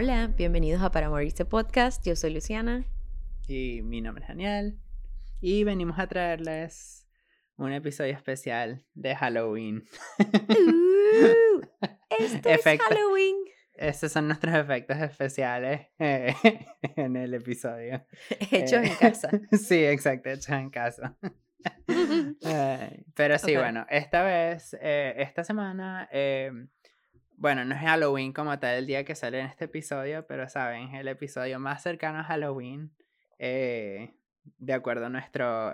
Hola, bienvenidos a Para Morirse Podcast. Yo soy Luciana. Y mi nombre es Daniel. Y venimos a traerles un episodio especial de Halloween. Uh, esto es Halloween. Estos son nuestros efectos especiales eh, en el episodio. Hechos en casa. Sí, exacto, hechos en casa. pero sí, bueno, esta vez, eh, esta semana, eh, bueno, no es Halloween como tal el día que sale en este episodio, pero saben, el episodio más cercano a Halloween, de acuerdo a nuestro...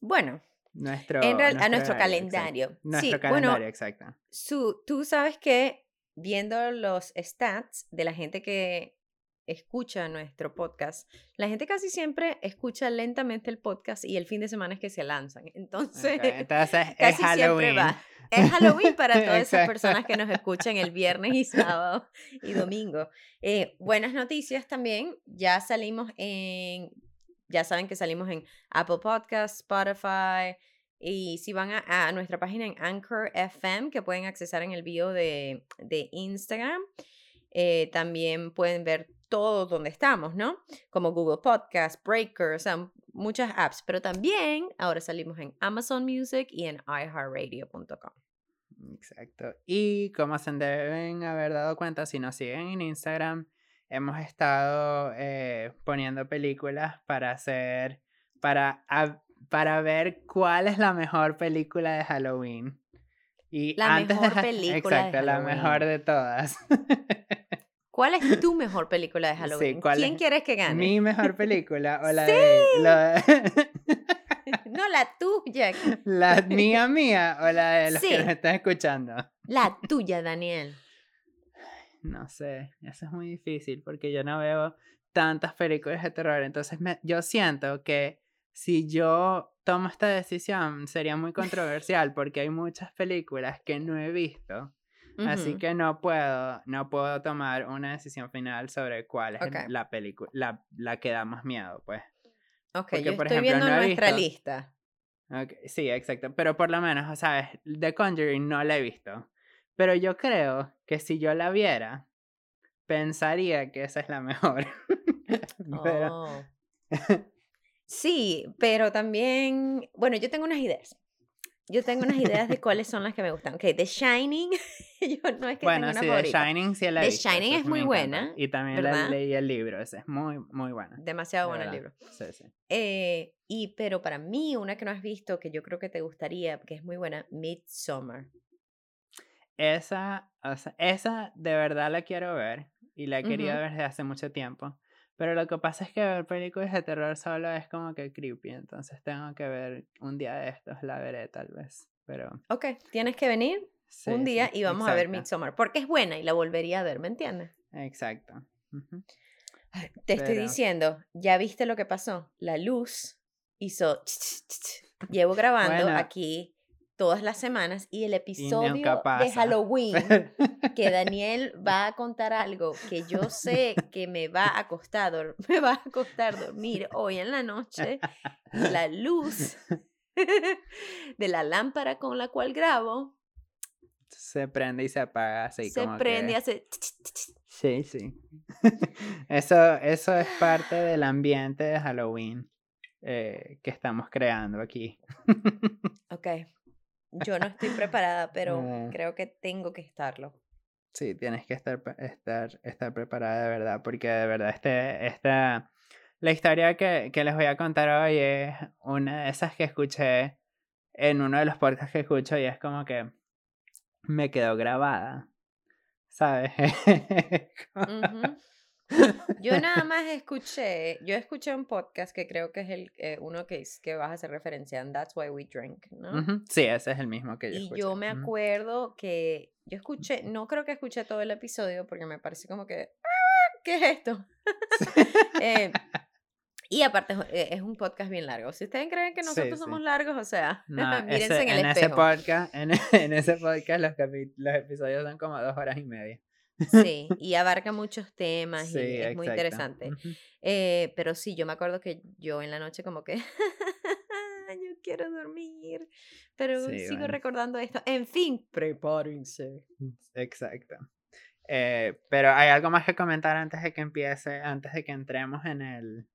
bueno, nuestro, a nuestro calendario. Nuestro calendario, exacto. Su, tú sabes que viendo los stats de la gente que escucha nuestro podcast, la gente casi siempre escucha lentamente el podcast y el fin de semana es que se lanzan. Entonces, Entonces es Halloween. va. Es Halloween para todas esas personas que nos escuchan el viernes y sábado y domingo. Eh, buenas noticias también, ya salimos en, ya saben que salimos en Apple Podcasts, Spotify, y si van a, nuestra página en Anchor FM, que pueden accesar en el bio de, Instagram, eh, también pueden ver todo donde estamos, ¿no? Como Google Podcast, Breaker, o sea, muchas apps. Pero también ahora salimos en Amazon Music y en iHeartRadio.com. Exacto. Y como se deben haber dado cuenta, si nos siguen en Instagram, hemos estado eh, poniendo películas para hacer, para para ver cuál es la mejor película de Halloween. Y la antes mejor película. Exacto, la mejor de todas. ¿Cuál es tu mejor película de Halloween? ¿Quién quieres que gane? Mi mejor película o la de. no, la tuya. ¿La mía mía o la de los que nos están escuchando? La tuya, Daniel. No sé, eso es muy difícil porque yo no veo tantas películas de terror. Entonces yo siento que si yo tomo esta decisión sería muy controversial porque hay muchas películas que no he visto. Así que no puedo, no puedo tomar una decisión final sobre cuál es la película, la, la, que da más miedo, pues. Ok, yo por estoy viendo nuestra lista. sí, exacto. Pero por lo menos, ¿sabes? The Conjuring no la he visto. Pero yo creo que si yo la viera, pensaría que esa es la mejor. Oh. Sí, pero también, bueno, yo tengo unas ideas. Yo tengo unas ideas de cuáles son las que me gustan. Ok, The Shining, yo no es que bueno, tenga una sí, favorita. The Shining sí la The Shining es muy buena. Y también leí el libro, ese es muy, muy buena. Demasiado bueno el libro. Sí, sí. Eh, y, pero para mí, una que no has visto, que yo creo que te gustaría, que es muy buena, Midsommar. Esa, o sea, esa de verdad la quiero ver y la he querido ver desde hace mucho tiempo. Pero lo que pasa es que ver películas de terror solo es como que creepy, entonces tengo que ver un día de estos, la veré tal vez, pero... Ok, tienes que venir un día y vamos a ver Midsommar, porque es buena y la volvería a ver, ¿me entiendes? Exacto. Te estoy diciendo, ¿ya viste lo que pasó? La luz hizo... Llevo grabando aquí todas las semanas y el episodio de Halloween que Daniel va a contar algo que yo sé que me va a costar me va a costar dormir hoy en la noche la luz de la lámpara con la cual grabo se prende y se apaga así se prende y hace sí sí. Eso eso es parte del ambiente de Halloween eh, que estamos creando aquí. Ok yo no estoy preparada, pero creo que tengo que estarlo. Sí, tienes que estar, estar, estar preparada de verdad, porque de verdad este, esta, la historia que, que les voy a contar hoy es una de esas que escuché en uno de los podcasts que escucho y es como que me quedó grabada, ¿sabes? Yo nada más escuché, yo escuché un podcast que creo que es el eh, uno que, que vas a hacer referencia en That's Why We Drink, ¿no? Sí, ese es el mismo que yo Y yo me acuerdo que yo escuché, no creo que escuché todo el episodio porque me parece como que, ah, ¿qué es esto? eh, y aparte eh, es un podcast bien largo. Si ustedes creen que nosotros somos largos, o sea, mírense en el en espejo. Ese podcast, en, en ese podcast los, los episodios son como dos horas y media. Sí, y abarca muchos temas y es muy interesante. Eh, pero sí, yo me acuerdo que yo en la noche como que, yo quiero dormir, pero sigo recordando esto. En fin, prepárense. Exacto. Eh, pero hay algo más que comentar antes de que empiece, antes de que entremos en el.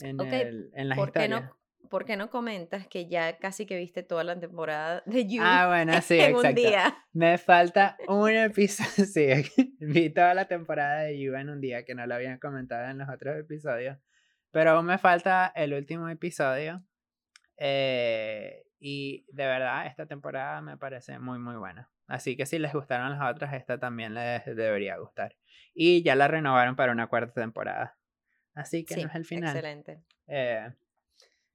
En, el, en las ¿por Qué no, ¿Por qué no comentas que ya casi que viste toda la temporada de You ah, bueno, sí, en un día? Me falta un episodio. sí, vi toda la temporada de You en un día, que no lo habían comentado en los otros episodios. Pero aún me falta el último episodio. Eh, y de verdad, esta temporada me parece muy, muy buena. Así que si les gustaron las otras, esta también les debería gustar. Y ya la renovaron para una cuarta temporada. Así que no es el final. Excelente. Eh,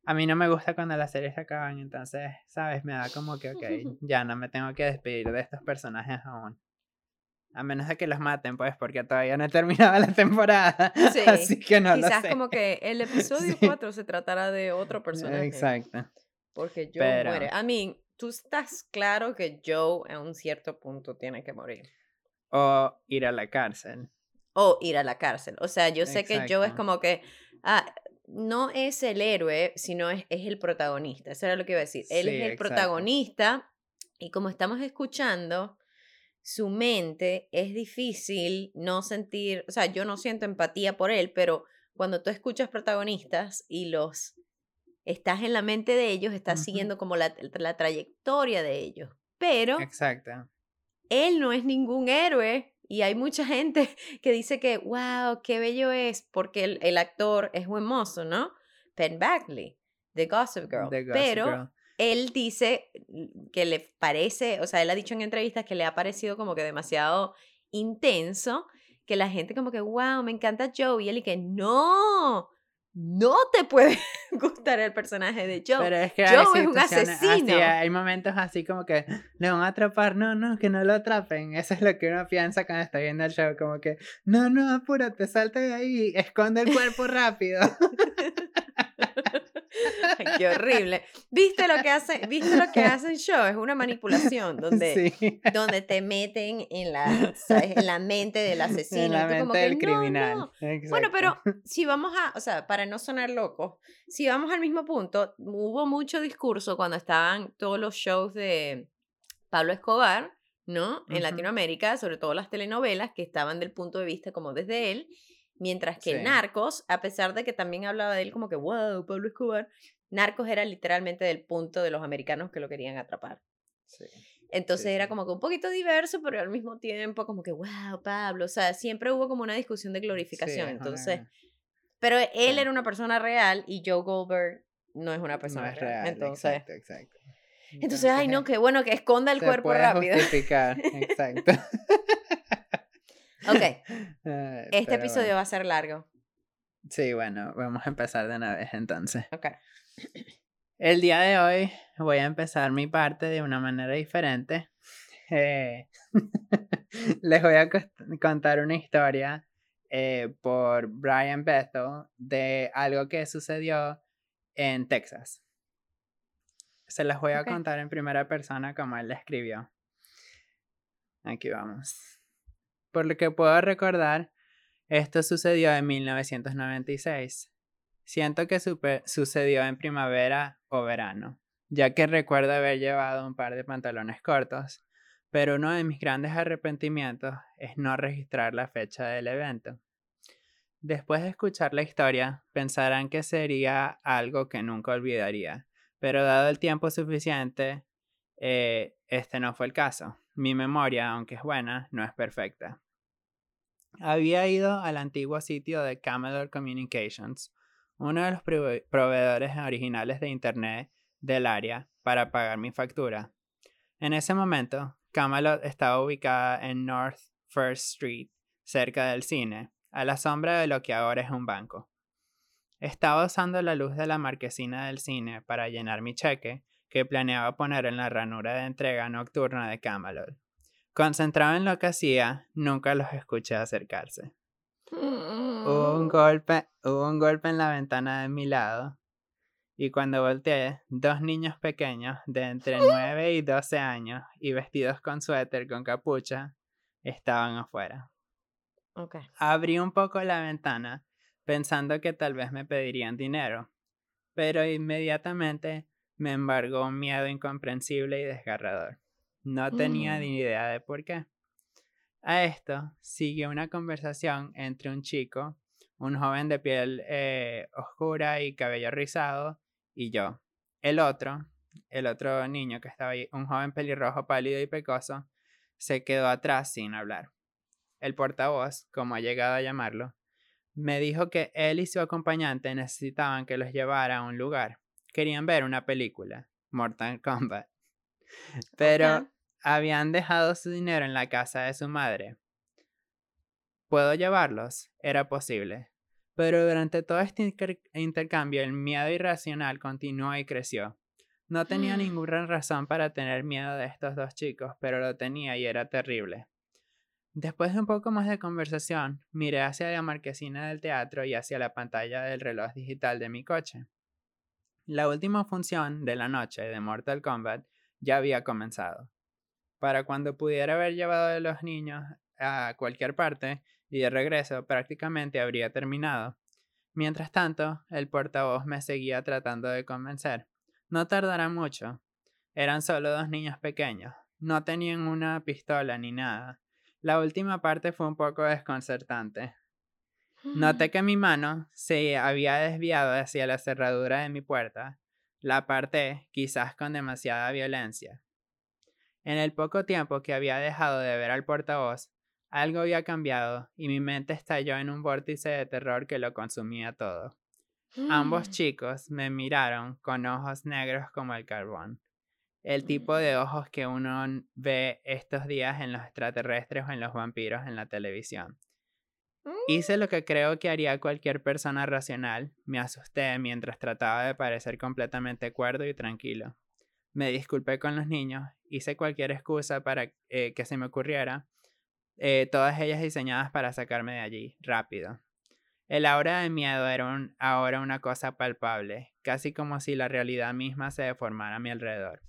a mí no me gusta cuando las series se acaban, entonces, ¿sabes? Me da como que, ok, ya no me tengo que despedir de estos personajes aún. A menos de que los maten, pues, porque todavía no he terminado la temporada. Sí. Así que no Quizás lo sé. como que el episodio 4 se tratará de otro personaje. Exacto. Porque Joe muere. I mean, tú estás claro que Joe en un cierto punto tiene que morir. O ir a la cárcel. O ir a la cárcel. O sea, yo sé que Joe es como que, ah, no es el héroe, sino es, es, el protagonista. Eso era lo que iba a decir. Él es el protagonista y como estamos escuchando, su mente es difícil no sentir, o sea, yo no siento empatía por él, pero cuando tú escuchas protagonistas y los estás en la mente de ellos, estás siguiendo como la, la, trayectoria de ellos. Pero Exacto. él no es ningún héroe y hay mucha gente que dice que, wow, qué bello es, porque el, el actor es buen mozo, ¿no? Penn Bagley, The Gossip Girl. Pero él dice que le parece, o sea, él ha dicho en entrevistas que le ha parecido como que demasiado intenso, que la gente como que, wow, me encanta Joe, y él y que no, no te puede gustar el personaje de Joe. Pero es que Joe es un asesino. hay momentos así como que le van a atrapar, no, no, que no lo atrapen. Eso es lo que uno piensa cuando está viendo el show, como que, no, no, apúrate, salte de ahí, esconde el cuerpo rápido. qué horrible. ¿Viste lo que hace, ¿Viste lo que hacen show? Es una manipulación donde, donde te meten en la, en la mente del asesino. En la mente del criminal. Bueno, pero si vamos a, o sea, para no sonar locos, si vamos al mismo punto, hubo mucho discurso cuando estaban todos los shows de Pablo Escobar, ¿no? En Latinoamérica, sobre todo las telenovelas que estaban del punto de vista como desde él. Mientras que Narcos, a pesar de que también hablaba de él como que, wow, Pablo Escobar, Narcos era literalmente del punto de los americanos que lo querían atrapar. Entonces era como que un poquito diverso, pero al mismo tiempo como que, wow, Pablo, o sea, siempre hubo como una discusión de glorificación. entonces, pero él era una persona real y Joe Goldberg no es una persona real. Entonces, exacto, exacto. Entonces, ay, no, qué bueno que esconda el cuerpo rápido. exacto. ok. este episodio va a ser largo. Sí, bueno, vamos a empezar de una vez entonces. Ok. El día de hoy voy a empezar mi parte de una manera diferente. Eh, les voy a contar una historia eh, por Brian Bethel de algo que sucedió en Texas. Se las voy a contar en primera persona como él la escribió. Aquí vamos. Por lo que puedo recordar, esto sucedió en 1996. Siento que sucedió en primavera o verano, ya que recuerdo haber llevado un par de pantalones cortos, pero uno de mis grandes arrepentimientos es no registrar la fecha del evento. Después de escuchar la historia, pensarán que sería algo que nunca olvidaría, pero dado el tiempo suficiente, eh, este no fue el caso. Mi memoria, aunque es buena, no es perfecta. Había ido al antiguo sitio de Camelot Communications, uno de los proveedores originales de Internet del área, para pagar mi factura. En ese momento, Camelot estaba ubicada en North First Street, cerca del cine, a la sombra de lo que ahora es un banco. Estaba usando la luz de la marquesina del cine para llenar mi cheque, que planeaba poner en la ranura de entrega nocturna de Camelot. Concentrado en lo que hacía, nunca los escuché acercarse. Hubo un golpe, hubo un golpe en la ventana de mi lado. Y cuando volteé, dos niños pequeños de entre 9 y 12 años y vestidos con suéter con capucha estaban afuera. Abrí un poco la ventana pensando que tal vez me pedirían dinero, pero inmediatamente me embargó un miedo incomprensible y desgarrador. No tenía mm. ni idea de por qué. A esto sigue una conversación entre un chico, un joven de piel eh, oscura y cabello rizado, y yo. El otro, el otro niño que estaba ahí, un joven pelirrojo pálido y pecoso, se quedó atrás sin hablar. El portavoz, como ha llegado a llamarlo, me dijo que él y su acompañante necesitaban que los llevara a un lugar. Querían ver una película, Mortal Kombat. Pero habían dejado su dinero en la casa de su madre. ¿Puedo llevarlos? Era posible. Pero durante todo este intercambio el miedo irracional continuó y creció. No tenía ninguna razón para tener miedo de estos dos chicos, pero lo tenía y era terrible. Después de un poco más de conversación, miré hacia la marquesina del teatro y hacia la pantalla del reloj digital de mi coche. La última función de la noche de Mortal Kombat ya había comenzado. Para cuando pudiera haber llevado a los niños a cualquier parte y de regreso prácticamente habría terminado. Mientras tanto, el portavoz me seguía tratando de convencer. No tardará mucho. Eran solo dos niños pequeños. No tenían una pistola ni nada. La última parte fue un poco desconcertante. Noté que mi mano se había desviado hacia la cerradura de mi puerta. La aparté, quizás con demasiada violencia. En el poco tiempo que había dejado de ver al portavoz, algo había cambiado y mi mente estalló en un vórtice de terror que lo consumía todo. Ambos chicos me miraron con ojos negros como el carbón. El tipo de ojos que uno ve estos días en los extraterrestres o en los vampiros en la televisión. Hice lo que creo que haría cualquier persona racional. Me asusté mientras trataba de parecer completamente cuerdo y tranquilo. Me disculpé con los niños, hice cualquier excusa para eh, que se me ocurriera, eh, todas ellas diseñadas para sacarme de allí, rápido. El aura de miedo era ahora una cosa palpable, casi como si la realidad misma se deformara a mi alrededor.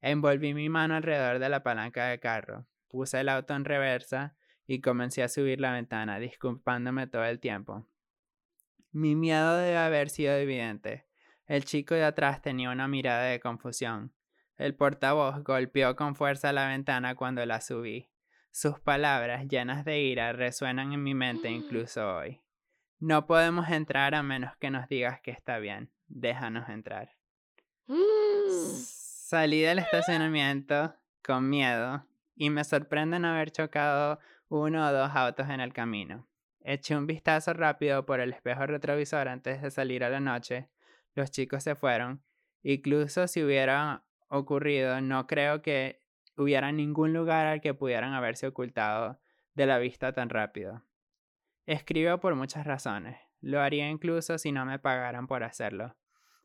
Envolví mi mano alrededor de la palanca de carro, puse el auto en reversa y comencé a subir la ventana, disculpándome todo el tiempo. Mi miedo debe haber sido evidente. El chico de atrás tenía una mirada de confusión. El portavoz golpeó con fuerza la ventana cuando la subí. Sus palabras llenas de ira resuenan en mi mente incluso hoy. No podemos entrar a menos que nos digas que está bien. Déjanos entrar. Salí del estacionamiento con miedo y me sorprende no haber chocado uno o dos autos en el camino. Eché un vistazo rápido por el espejo retrovisor antes de salir a la noche. Los chicos se fueron. Incluso si hubiera ocurrido, no creo que hubiera ningún lugar al que pudieran haberse ocultado de la vista tan rápido. Escribo por muchas razones. Lo haría incluso si no me pagaran por hacerlo.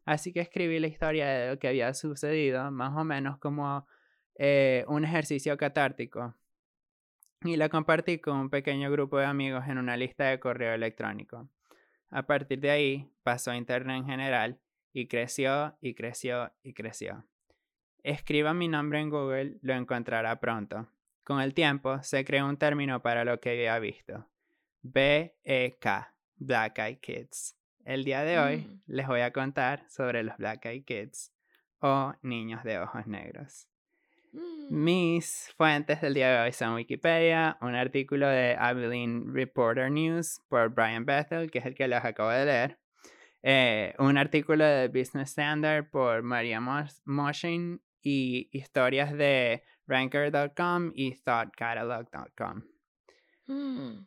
Así que escribí la historia de lo que había sucedido, más o menos como eh, un ejercicio catártico. Y la compartí con un pequeño grupo de amigos en una lista de correo electrónico. A partir de ahí pasó a Internet en general y creció y creció y creció. Escriba mi nombre en Google, lo encontrará pronto. Con el tiempo se creó un término para lo que había visto. B-E-K, Black Eyed Kids. El día de hoy mm. les voy a contar sobre los Black Eyed Kids o niños de ojos negros. Mm. Mis fuentes del día de hoy son Wikipedia, un artículo de Abilene Reporter News por Brian Bethel, que es el que les acabo de leer, eh, un artículo de Business Standard por Maria Moshin y historias de Ranker.com y ThoughtCatalog.com. Mm.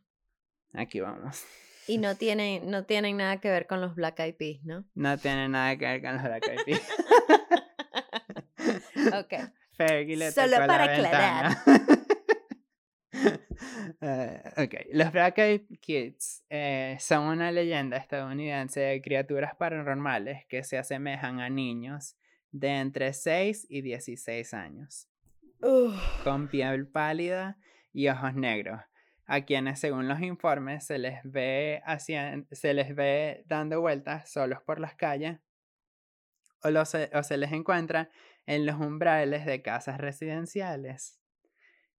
Aquí vamos. Y no tienen, no tienen nada que ver con los Black Eyed Peas, ¿no? No tienen nada que ver con los Black Eyed Peas. ok. Solo para aclarar. uh, ok, los Black Eyed Kids eh, son una leyenda estadounidense de criaturas paranormales que se asemejan a niños de entre 6 y 16 años, con piel pálida y ojos negros, a quienes según los informes se les ve, se les ve dando vueltas solos por las calles o, se, o se les encuentra en los umbrales de casas residenciales.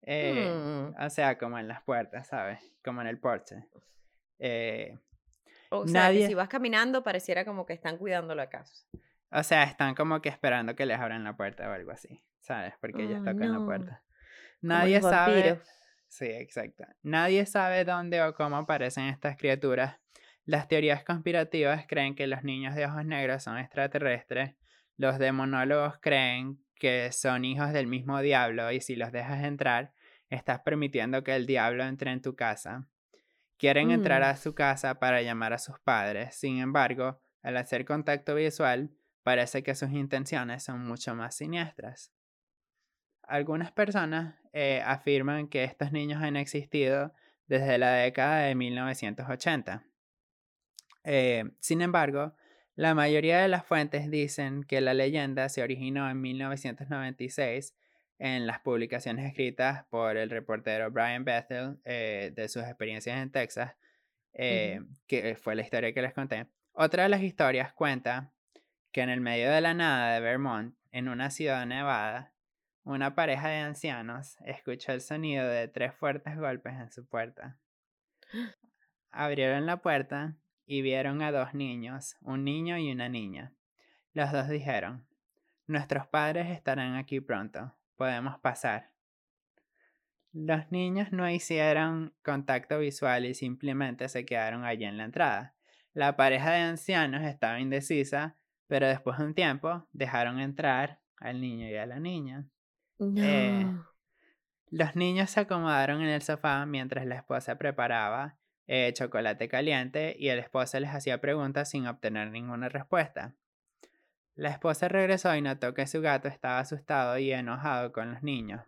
Eh, mm. O sea, como en las puertas, ¿sabes? Como en el porche. Eh, o sea, que si vas caminando pareciera como que están cuidando la casa. O sea, están como que esperando que les abran la puerta o algo así, ¿sabes? Porque ellos tocan la puerta. Nadie sabe. Sí, exacto. Nadie sabe dónde o cómo aparecen estas criaturas. Las teorías conspirativas creen que los niños de ojos negros son extraterrestres. Los demonólogos creen que son hijos del mismo diablo y si los dejas entrar, estás permitiendo que el diablo entre en tu casa. Quieren entrar Mm. a su casa para llamar a sus padres. Sin embargo, al hacer contacto visual, parece que sus intenciones son mucho más siniestras. Algunas personas eh, afirman que estos niños han existido desde la década de 1980. Eh, sin embargo, la mayoría de las fuentes dicen que la leyenda se originó en 1996 en las publicaciones escritas por el reportero Brian Bethel eh, de sus experiencias en Texas, eh, que fue la historia que les conté. Otra de las historias cuenta que en el medio de la nada de Vermont, en una ciudad nevada, una pareja de ancianos escuchó el sonido de tres fuertes golpes en su puerta. Abrieron la puerta y vieron a dos niños, un niño y una niña. Los dos dijeron, Nuestros padres estarán aquí pronto, podemos pasar. Los niños no hicieron contacto visual y simplemente se quedaron allí en la entrada. La pareja de ancianos estaba indecisa, pero después de un tiempo dejaron entrar al niño y a la niña. No. Eh, Los niños se acomodaron en el sofá mientras la esposa preparaba eh, chocolate caliente y el esposo les hacía preguntas sin obtener ninguna respuesta. La esposa regresó y notó que su gato estaba asustado y enojado con los niños.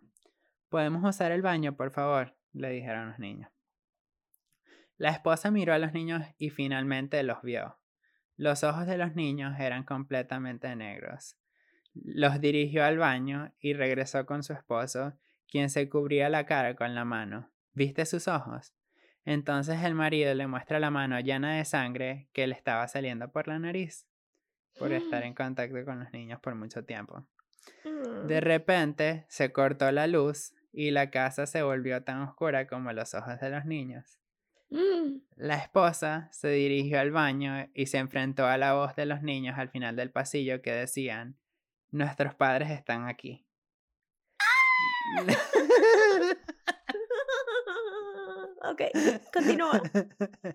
¿Podemos usar el baño, por favor? le dijeron los niños. La esposa miró a los niños y finalmente los vio. Los ojos de los niños eran completamente negros. Los dirigió al baño y regresó con su esposo, quien se cubría la cara con la mano. ¿Viste sus ojos? Entonces el marido le muestra la mano llena de sangre que le estaba saliendo por la nariz, por estar en contacto con los niños por mucho tiempo. De repente se cortó la luz y la casa se volvió tan oscura como los ojos de los niños. Mm. La esposa se dirigió al baño y se enfrentó a la voz de los niños al final del pasillo que decían, Nuestros padres están aquí. ok, continúa.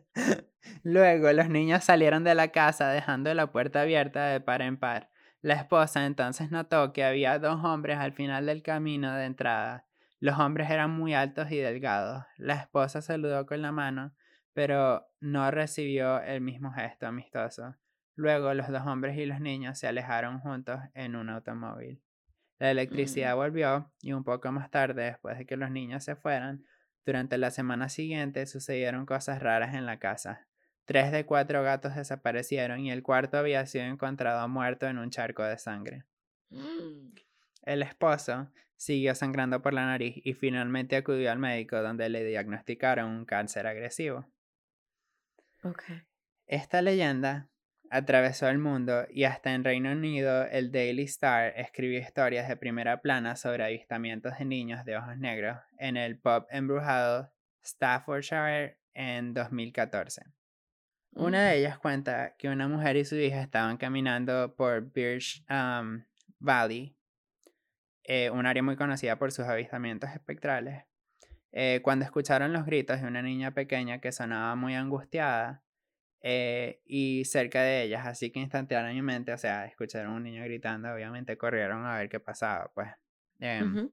Luego los niños salieron de la casa dejando la puerta abierta de par en par. La esposa entonces notó que había dos hombres al final del camino de entrada. Los hombres eran muy altos y delgados. La esposa saludó con la mano, pero no recibió el mismo gesto amistoso. Luego los dos hombres y los niños se alejaron juntos en un automóvil. La electricidad volvió y un poco más tarde, después de que los niños se fueran, durante la semana siguiente sucedieron cosas raras en la casa. Tres de cuatro gatos desaparecieron y el cuarto había sido encontrado muerto en un charco de sangre. Mm. El esposo siguió sangrando por la nariz y finalmente acudió al médico donde le diagnosticaron un cáncer agresivo. Ok. Esta leyenda atravesó el mundo y hasta en Reino Unido el Daily Star escribió historias de primera plana sobre avistamientos de niños de ojos negros en el pub embrujado Staffordshire en 2014. Una de ellas cuenta que una mujer y su hija estaban caminando por Birch um, Valley, eh, un área muy conocida por sus avistamientos espectrales, eh, cuando escucharon los gritos de una niña pequeña que sonaba muy angustiada eh, y cerca de ellas, así que instantáneamente, o sea, escucharon a un niño gritando, obviamente corrieron a ver qué pasaba, pues. Em,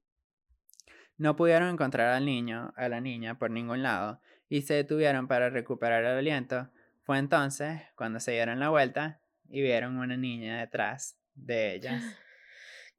no pudieron encontrar al niño, a la niña, por ningún lado, y se detuvieron para recuperar el aliento. Fue entonces cuando se dieron la vuelta y vieron una niña detrás de ellas,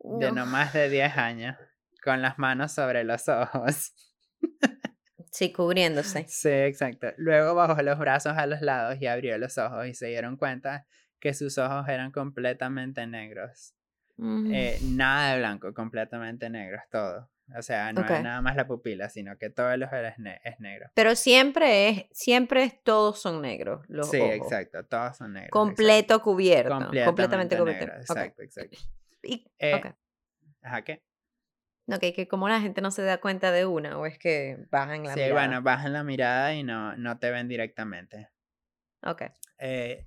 de no más de 10 años, con las manos sobre los ojos. Sí, cubriéndose. Sí, exacto. Luego bajó los brazos a los lados y abrió los ojos y se dieron cuenta que sus ojos eran completamente negros. Mm. Eh, nada de blanco, completamente negros, todo. O sea, no es nada más la pupila, sino que todo el ojo es, ne- es negro. Pero siempre es, siempre es, todos son negros. Los Sí, ojos. exacto, todos son negros. Completo cubierto. completamente cubierto. negro. Exacto, exacto. Y- Eh. Ajá, ¿qué? Ok, que como la gente no se da cuenta de una, o es que bajan la Sí, mirada. bueno, bajan la mirada y no, no te ven directamente. Ok. Eh,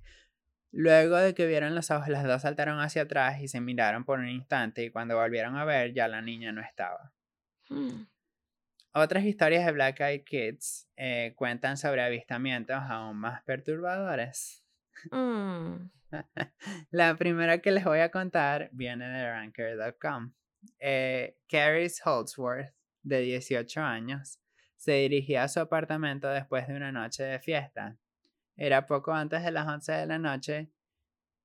luego de que vieron los ojos, las dos saltaron hacia atrás y se miraron por un instante y cuando volvieron a ver ya la niña no estaba. Mm. otras historias de Black Eyed Kids eh, cuentan sobre avistamientos aún más perturbadores. Mm. La primera que les voy a contar viene de ranker.com. Eh, Caris Holdsworth, de 18 años, se dirigía a su apartamento después de una noche de fiesta. Era poco antes de las 11 de la noche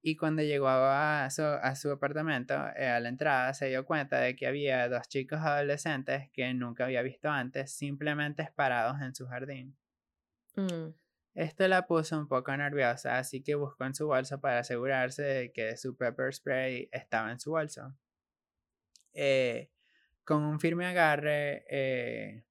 y cuando llegó a su, a su apartamento, eh, a la entrada, se dio cuenta de que había dos chicos adolescentes que nunca había visto antes, simplemente parados en su jardín. Mm. Esto la puso un poco nerviosa, así que buscó en su bolso para asegurarse de que su pepper spray estaba en su bolso. Eh, con un firme agarre eh,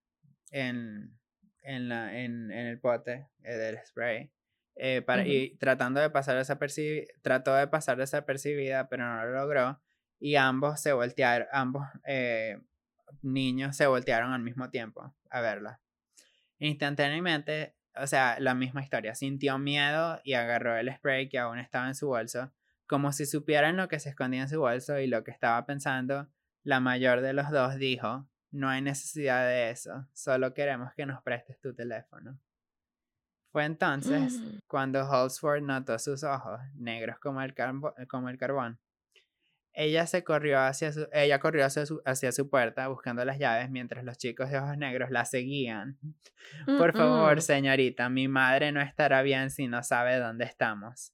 en, en, la, en, en, el pote del spray, eh, para, y tratando de pasar desapercibida, trató de pasar desapercibida, pero no lo logró. Y ambos se voltearon, ambos eh, niños se voltearon al mismo tiempo a verla. Instantáneamente, o sea, la misma historia, sintió miedo y agarró el spray que aún estaba en su bolso, como si supieran lo que se escondía en su bolso y lo que estaba pensando. La mayor de los dos dijo, no hay necesidad de eso, solo queremos que nos prestes tu teléfono. Fue entonces mm. cuando Holsworth notó sus ojos, negros como el, como el carbón. Ella, se corrió hacia su, ella corrió hacia su, hacia su puerta buscando las llaves mientras los chicos de ojos negros la seguían. Por favor, señorita, mi madre no estará bien si no sabe dónde estamos.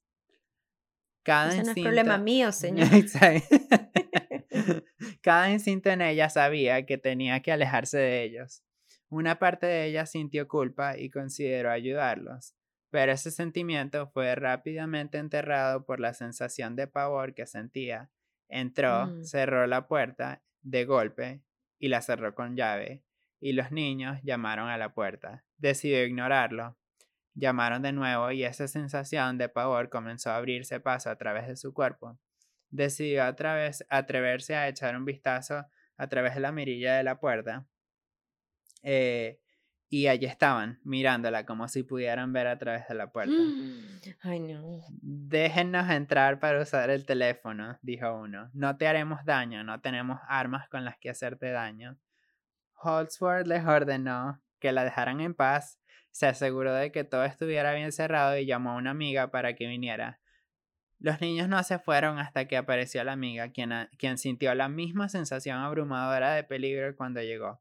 Cada Eso no es problema mío, señor. Cada instinto en ella sabía que tenía que alejarse de ellos. Una parte de ella sintió culpa y consideró ayudarlos, pero ese sentimiento fue rápidamente enterrado por la sensación de pavor que sentía. Entró, mm. cerró la puerta de golpe y la cerró con llave, y los niños llamaron a la puerta. Decidió ignorarlo. Llamaron de nuevo y esa sensación de pavor comenzó a abrirse paso a través de su cuerpo. Decidió atreverse a echar un vistazo a través de la mirilla de la puerta eh, y allí estaban, mirándola como si pudieran ver a través de la puerta. Ay, no. Déjennos entrar para usar el teléfono, dijo uno. No te haremos daño, no tenemos armas con las que hacerte daño. Holdsworth les ordenó que la dejaran en paz, se aseguró de que todo estuviera bien cerrado y llamó a una amiga para que viniera. Los niños no se fueron hasta que apareció la amiga, quien, quien sintió la misma sensación abrumadora de peligro cuando llegó.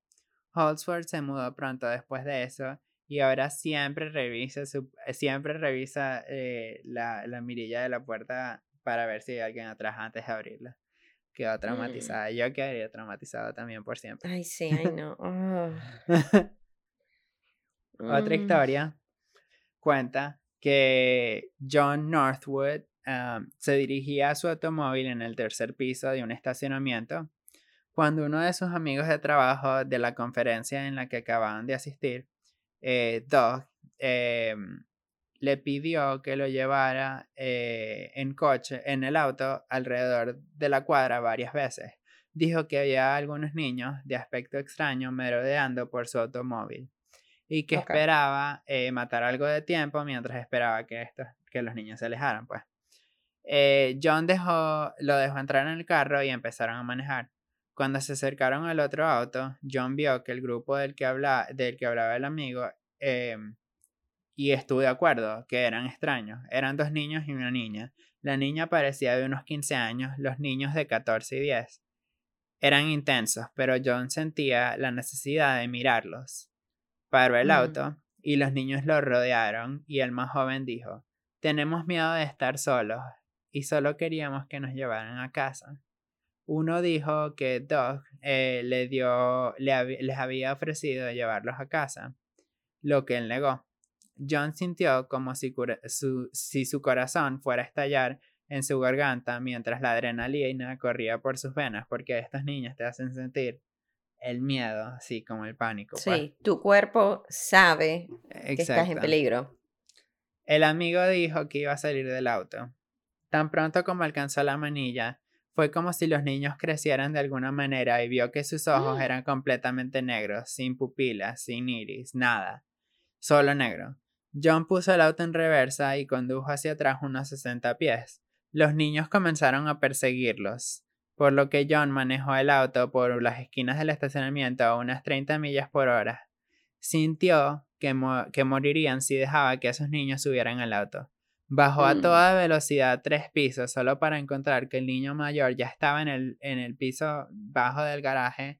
Holdsworth se mudó pronto después de eso y ahora siempre revisa, su, siempre revisa eh, la, la, mirilla de la puerta para ver si hay alguien atrás antes de abrirla. Quedó mm. traumatizada. Yo quedaría traumatizada también por siempre. Ay, sí, ay, no. Otra mm. historia cuenta que John Northwood um, se dirigía a su automóvil en el tercer piso de un estacionamiento cuando uno de sus amigos de trabajo de la conferencia en la que acababan de asistir, eh, Doug, em, le pidió que lo llevara eh, en coche, en el auto, alrededor de la cuadra varias veces. Dijo que había algunos niños de aspecto extraño merodeando por su automóvil y que esperaba eh, matar algo de tiempo mientras esperaba que, estos, que los niños se alejaran, pues. John dejó, lo dejó entrar en el carro y empezaron a manejar. Cuando se acercaron al otro auto, John vio que el grupo del que, habla, del que hablaba el amigo, em, y estuvo de acuerdo, que eran extraños. Eran dos niños y una niña. La niña parecía de unos 15 años, los niños de 14 y 10. Eran intensos, pero John sentía la necesidad de mirarlos. Paró el auto y los niños lo rodearon y el más joven dijo, tenemos miedo de estar solos y solo queríamos que nos llevaran a casa. Uno dijo que Doug eh, le dio, les había ofrecido llevarlos a casa, lo que él negó. John sintió como si, su, si su corazón fuera a estallar en su garganta mientras la adrenalina corría por sus venas, porque estos niños te hacen sentir el miedo, así como el pánico. Pues. Sí, tu cuerpo sabe que estás en peligro. El amigo dijo que iba a salir del auto. Tan pronto como alcanzó la manilla, fue como si los niños crecieran de alguna manera y vio que sus ojos ¡Ah! eran completamente negros, sin pupilas, sin iris, nada. Solo negro. John puso el auto en reversa y condujo hacia atrás unos 60 pies. Los niños comenzaron a perseguirlos. por lo que John manejó el auto por las esquinas del estacionamiento a unas 30 millas por hora. Sintió que, que morirían si dejaba que esos niños subieran al auto. Bajó a mm. toda velocidad tres pisos solo para encontrar que el niño mayor ya estaba en el, en el piso bajo del garaje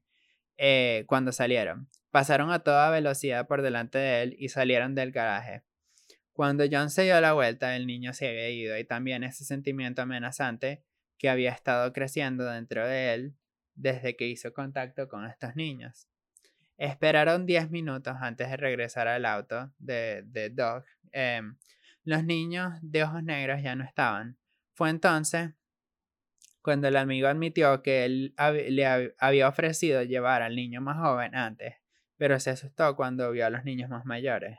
eh, cuando salieron. Pasaron a toda velocidad por delante de él y salieron del garaje. Cuando John se dio la vuelta, el niño se había ido y también ese sentimiento amenazante que había estado creciendo dentro de él desde que hizo contacto con estos niños. Esperaron 10 minutos antes de regresar al auto de, de Doug. Em, los niños de ojos negros ya no estaban. Fue entonces cuando el amigo admitió que él le había ofrecido llevar al niño más joven antes pero se asustó cuando vio a los niños más mayores.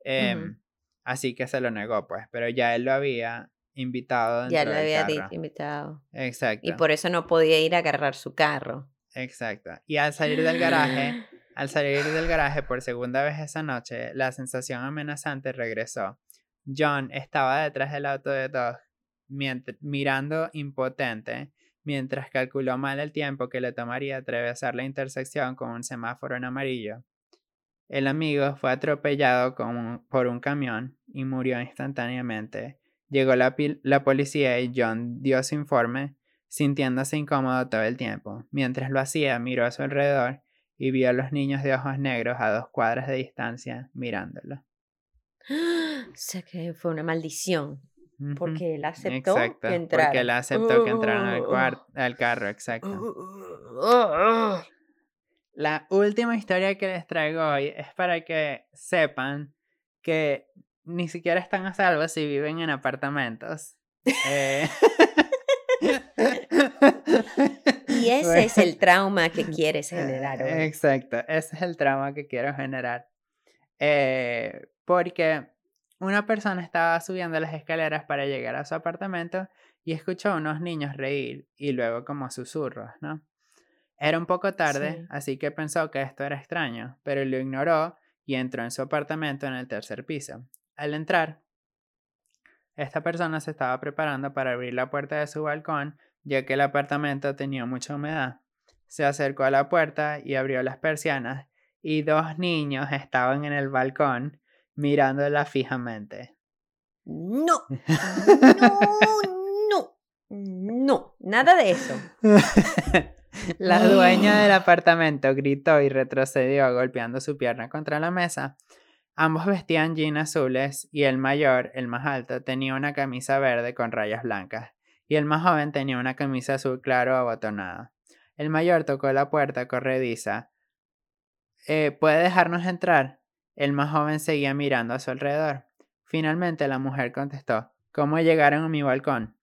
Em, así que se lo negó, pues, pero ya él lo había invitado. Ya lo había dicho, invitado. Exacto. Y por eso no podía ir a agarrar su carro. Exacto. Y al salir del garaje, al salir del garaje por segunda vez esa noche, la sensación amenazante regresó. John estaba detrás del auto de Doug, mirando impotente mientras calculó mal el tiempo que le tomaría atravesar la intersección con un semáforo en amarillo. El amigo fue atropellado por un camión y murió instantáneamente. Llegó la, la policía y John dio su informe, sintiéndose incómodo todo el tiempo. Mientras lo hacía, miró a su alrededor y vio a los niños de ojos negros a dos cuadras de distancia mirándolo. Sé que fue una maldición. Porque él aceptó exacto, que Porque él aceptó que entraran al, al carro, exacto. La última historia que les traigo hoy es para que sepan que ni siquiera están a salvo si viven en apartamentos. Eh, y ese es el trauma que quieres generar. Hoy. Exacto, ese es el trauma que quiero generar. Eh, porque una persona estaba subiendo las escaleras para llegar a su apartamento y escuchó a unos niños reír y luego como susurros, ¿no? Era un poco tarde, así que pensó que esto era extraño, pero lo ignoró y entró en su apartamento en el tercer piso. Al entrar, esta persona se estaba preparando para abrir la puerta de su balcón, ya que el apartamento tenía mucha humedad. Se acercó a la puerta y abrió las persianas, y dos niños estaban en el balcón mirándola fijamente. No, no, no, no, nada de eso. la dueña del apartamento gritó y retrocedió golpeando su pierna contra la mesa. Ambos vestían jeans azules y el mayor, el más alto, tenía una camisa verde con rayas blancas y el más joven tenía una camisa azul claro abotonada. El mayor tocó la puerta corrediza. Eh, ¿Puede dejarnos entrar? El más joven seguía mirando a su alrededor. Finalmente la mujer contestó, ¿Cómo llegaron a mi balcón?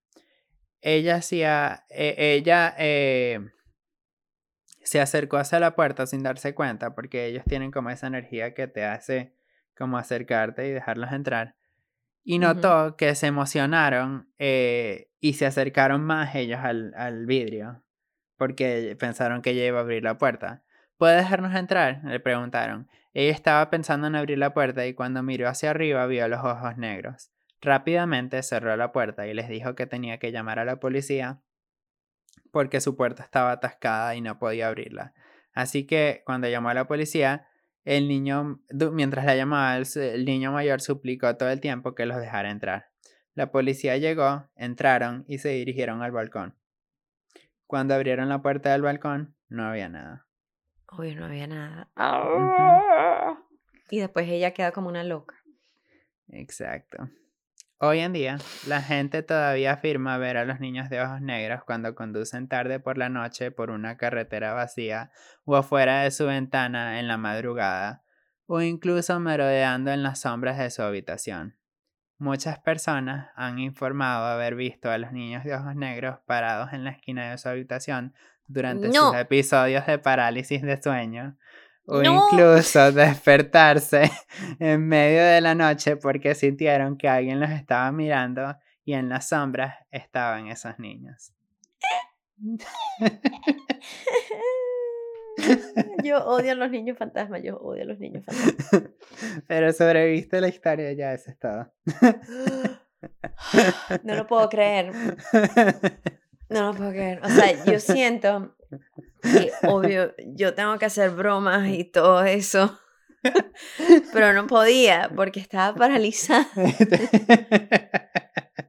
Ella hacía, eh, ella eh, se acercó hacia la puerta sin darse cuenta, porque ellos tienen como esa energía que te hace como acercarte y dejarlos entrar. Y notó que se emocionaron eh, y se acercaron más ellos al, al vidrio, porque pensaron que ella iba a abrir la puerta. ¿Puede dejarnos entrar? le preguntaron. Ella estaba pensando en abrir la puerta y cuando miró hacia arriba vio los ojos negros. Rápidamente cerró la puerta y les dijo que tenía que llamar a la policía porque su puerta estaba atascada y no podía abrirla. Así que cuando llamó a la policía, el niño, mientras la llamaba, el, niño mayor suplicó todo el tiempo que los dejara entrar. La policía llegó, entraron y se dirigieron al balcón. Cuando abrieron la puerta del balcón, no había nada. Uy, no había nada. Y después ella queda como una loca. Exacto. Hoy en día, la gente todavía afirma ver a los niños de ojos negros cuando conducen tarde por la noche por una carretera vacía o afuera de su ventana en la madrugada, o incluso merodeando en las sombras de su habitación. Muchas personas han informado haber visto a los niños de ojos negros parados en la esquina de su habitación durante sus episodios de parálisis de sueño o incluso despertarse en medio de la noche porque sintieron que alguien los estaba mirando y en las sombras estaban esos niños. Yo odio a los niños fantasmas, yo odio a los niños fantasmas. Pero sobreviviste la historia ya, ese estado. No lo puedo creer. No lo puedo. O sea, yo siento que, obvio, yo tengo que hacer bromas y todo eso. Pero no podía porque estaba paralizada.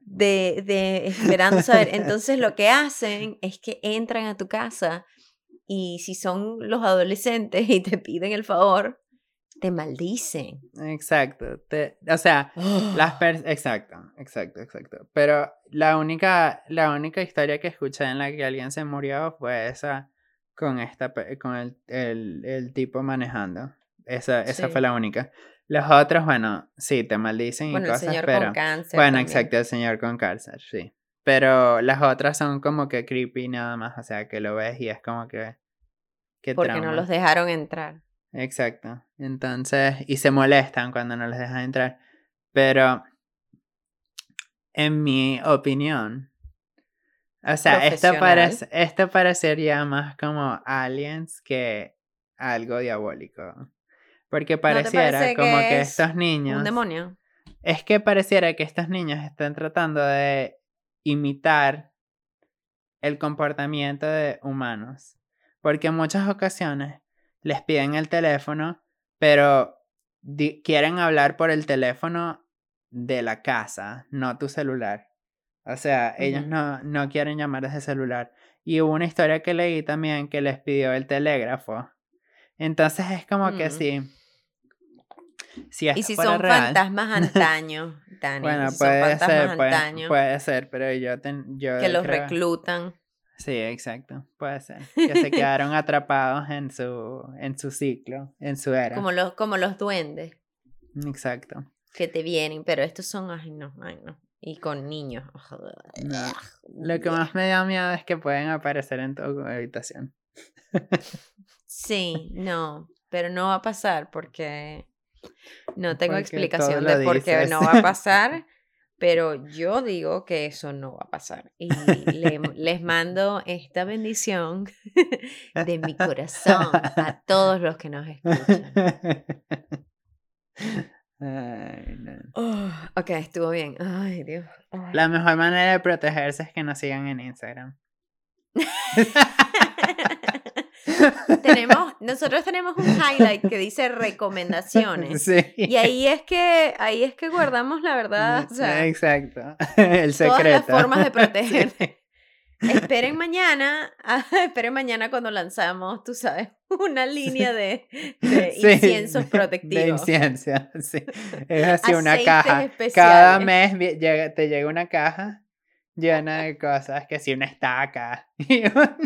De, de esperando saber. Entonces lo que hacen es que entran a tu casa y si son los adolescentes y te piden el favor, te maldicen. Exacto. Te, o sea, las exacto, exacto, exacto. Pero la única, la única historia que escuché en la que alguien se murió fue esa con esta con el, el, el tipo manejando. Esa, esa fue la única. Los otros, bueno, sí, te maldicen y cosas, el señor pero. Con cáncer bueno, exacto, el señor con cáncer, sí. Pero las otras son como que creepy nada más, o sea, que lo ves y es como que. Porque no los dejaron entrar. Exacto. Entonces, y se molestan cuando no les dejan entrar. Pero, en mi opinión, o sea, esto, parece, esto parecería más como aliens que algo diabólico. Porque pareciera como que estos niños... Un demonio. Es que pareciera que estos niños están tratando de imitar el comportamiento de humanos. Porque en muchas ocasiones les piden el teléfono, pero quieren hablar por el teléfono de la casa, no tu celular. O sea, ellos no, no quieren llamar desde celular. Y hubo una historia que leí también que les pidió el telégrafo. Entonces es como que mm. sí y si son fantasmas antaño, Bueno, puede ser, puede, ser, pero yo, yo Que los reclutan. Sí, exacto, puede ser. Que se quedaron atrapados en su, en su ciclo, en su era. Como los, como los duendes. Exacto. Que te vienen, pero estos son, ay no, ay no. Y con niños. Lo que más me da miedo es que pueden aparecer en tu habitación. Sí, no, pero no va a pasar porque no tengo explicación de por qué no va a pasar, pero yo digo que eso no va a pasar. Y les mando esta bendición de mi corazón a todos los que nos escuchan. Oh, ok, estuvo bien. Ay, Dios. La mejor manera de protegerse es que nos sigan en Instagram. tenemos, nosotros tenemos un highlight que dice recomendaciones. Y ahí es que, ahí es que guardamos la verdad. Exacto. El secreto. Todas las formas de proteger. Esperen mañana, esperen mañana cuando lanzamos, tú sabes, una línea de, inciensos protectivos. De incienso, sí. Es así una caja. Cada mes te llega una caja llena de cosas, que si una estaca. una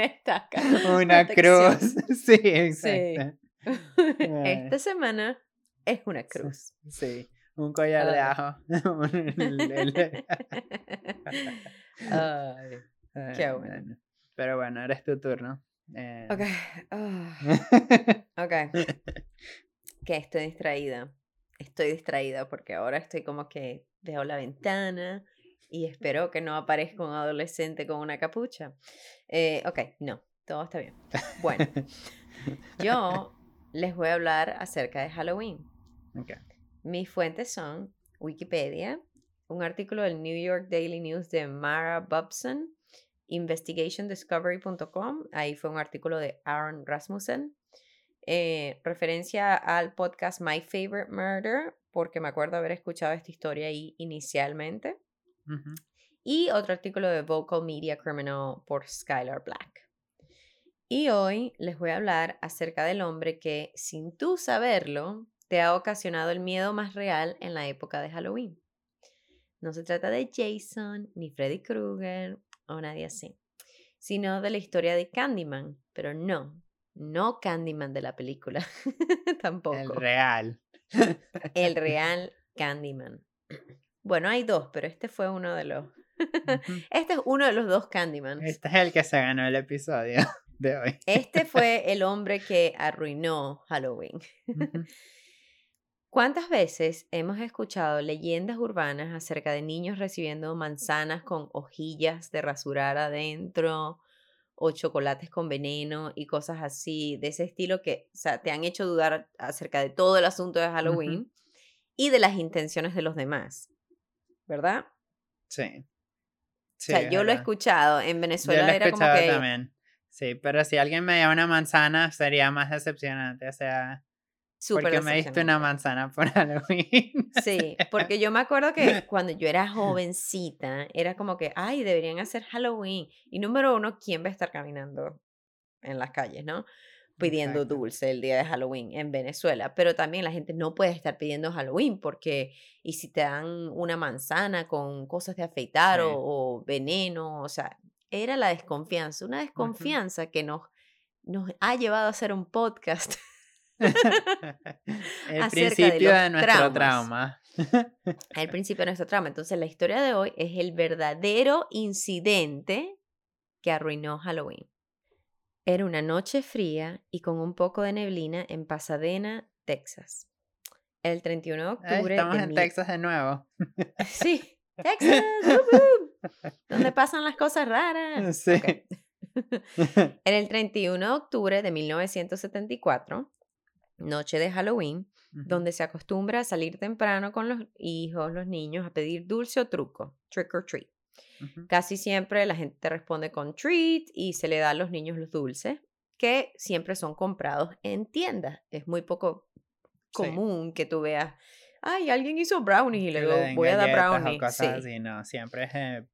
estaca. Una cruz. Sí, exacto. Esta semana es una cruz. Sí, un collar de ajo. Ay, qué bueno. Pero bueno, ahora es tu turno. Eh... Ok. Ah. Ok. que estoy distraída. Estoy distraída porque ahora estoy como que veo la ventana y espero que no aparezca un adolescente con una capucha. Eh, ok, no, todo está bien. Bueno, yo les voy a hablar acerca de Halloween. Okay. Mis fuentes son Wikipedia, un artículo del New York Daily News de Mara Bobson, investigationdiscovery.com, ahí fue un artículo de Aaron Rasmussen, eh, referencia al podcast My Favorite Murder, porque me acuerdo haber escuchado esta historia ahí inicialmente. Y otro artículo de Vocal Media Criminal por Skylar Black. Y hoy les voy a hablar acerca del hombre que, sin tú saberlo, te ha ocasionado el miedo más real en la época de Halloween. No se trata de Jason, ni Freddy Krueger o nadie así, sino de la historia de Candyman, pero no, no Candyman de la película, tampoco. El real. El real Candyman. Bueno, hay dos, pero este fue uno de los. este es uno de los dos Candyman. Este es el que se ganó el episodio de hoy. este fue el hombre que arruinó Halloween. ¿Cuántas veces hemos escuchado leyendas urbanas acerca de niños recibiendo manzanas con hojillas de rasurar adentro o chocolates con veneno y cosas así de ese estilo que o sea, te han hecho dudar acerca de todo el asunto de Halloween y de las intenciones de los demás? ¿Verdad? Sí. sea, yo lo he escuchado. En Venezuela yo lo he era escuchado como que. también. Sí, pero si alguien me llama una manzana sería más decepcionante. O sea, porque me diste una manzana por Halloween. Sí, porque yo me acuerdo que cuando yo era jovencita, era como que, ay, deberían hacer Halloween. Y número uno, ¿quién va a estar caminando en las calles, no? Pidiendo dulce el día de Halloween en Venezuela. Pero también la gente no puede estar pidiendo Halloween porque, y si te dan una manzana con cosas de afeitar o, veneno, o sea, era la desconfianza, una desconfianza que nos, nos ha llevado a hacer un podcast. el principio de, nuestro trauma. el principio de nuestro trauma. Entonces, la historia de hoy es el verdadero incidente que arruinó Halloween. Era una noche fría y con un poco de neblina en Pasadena, Texas. El 31 de octubre. estamos en Texas de nuevo. Sí, Texas, donde pasan las cosas raras. Sí. En el 31 de octubre de 1974, noche de Halloween, donde se acostumbra a salir temprano con los hijos, los niños, a pedir dulce o truco, trick or treat. Casi siempre la gente responde con treat y se le da a los niños los dulces, que siempre son comprados en tiendas. Es muy poco común que tú veas, ay, alguien hizo brownies y le voy a dar brownies. sí. no, siempre es eh,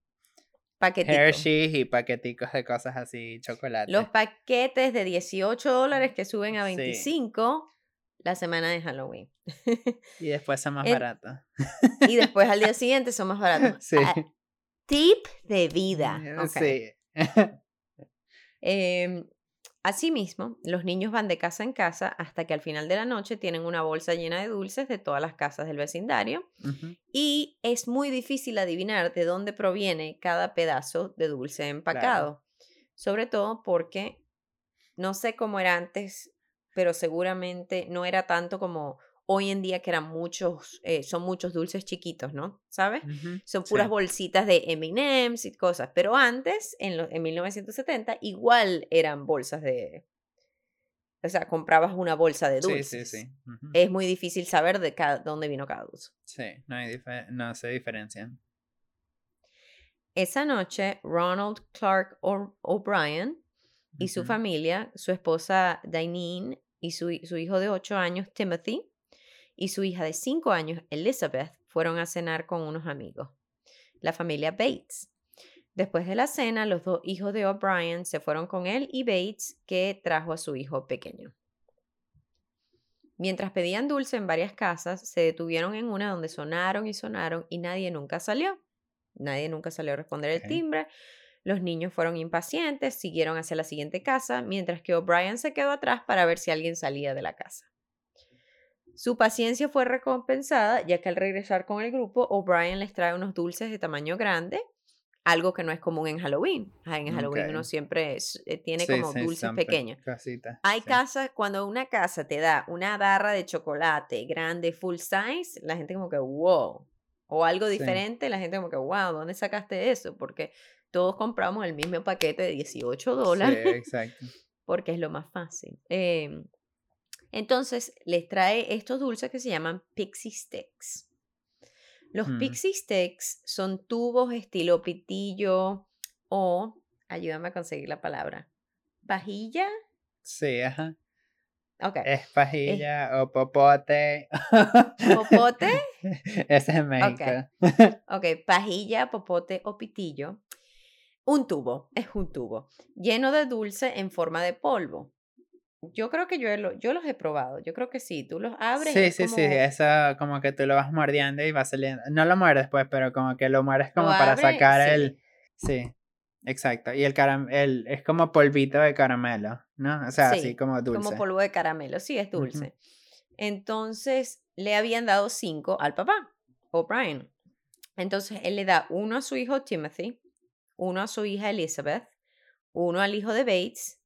Hershey y paqueticos de cosas así, chocolate. Los paquetes de 18 dólares que suben a 25 la semana de Halloween. Y después son más baratos. Y después al día siguiente son más baratos. Sí. Tip de vida. Sí. eh, asimismo, los niños van de casa en casa hasta que al final de la noche tienen una bolsa llena de dulces de todas las casas del vecindario. Y es muy difícil adivinar de dónde proviene cada pedazo de dulce empacado. Sobre todo porque no sé cómo era antes pero seguramente no era tanto como hoy en día que eran muchos, eh, son muchos dulces chiquitos, ¿no? ¿Sabes? son puras bolsitas de M&M's y cosas, pero antes, en, en 1970, igual eran bolsas de... O sea, comprabas una bolsa de dulces. Sí, sí, sí. Es muy difícil saber de cada, dónde vino cada dulce. Sí, no, hay no se diferencian. Esa noche, Ronald Clark O'Brien y su familia, su esposa Dainine y su, su hijo de 8 años, Timothy, y su hija de 5 años, Elizabeth, fueron a cenar con unos amigos, la familia Bates. Después de la cena, los dos hijos de O'Brien se fueron con él y Bates, que trajo a su hijo pequeño. Mientras pedían dulce en varias casas, se detuvieron en una donde sonaron y sonaron y nadie nunca salió. Nadie nunca salió a responder el timbre. Los niños fueron impacientes, siguieron hacia la siguiente casa, mientras que O'Brien se quedó atrás para ver si alguien salía de la casa. Su paciencia fue recompensada, ya que al regresar con el grupo, O'Brien les trae unos dulces de tamaño grande, algo que no es común en Halloween. En Halloween uno siempre eh, tiene como dulces pequeños. Hay casas, cuando una casa te da una barra de chocolate grande, full size, la gente como que, wow. O algo diferente, la gente como que, wow, ¿dónde sacaste eso? Porque todos compramos el mismo paquete de 18 dólares. Sí, exacto. Porque es lo más fácil. Em, entonces, les trae estos dulces que se llaman pixie sticks. Los mm. pixie sticks son tubos estilo pitillo o, ayúdame a conseguir la palabra, pajilla. Sí, ajá. Okay. Es pajilla o popote. ¿Popote? Ese es México. ok, pajilla, popote o pitillo un tubo, es un tubo, lleno de dulce en forma de polvo. Yo creo que yo, yo los he probado, yo creo que sí, tú los abres. Sí, sí, sí, eso como que tú lo vas mordiendo y va saliendo. No lo muerdes pues, pero como que lo muerdes como para sacar el... Sí, exacto. Y el caramelo, es como polvito de caramelo, ¿no? O sea, así como dulce. Como polvo de caramelo, sí, es dulce. Entonces, le habían dado cinco al papá, O'Brien. Entonces, él le da uno a su hijo Timothy, uno a su hija Elizabeth, uno al hijo de Bates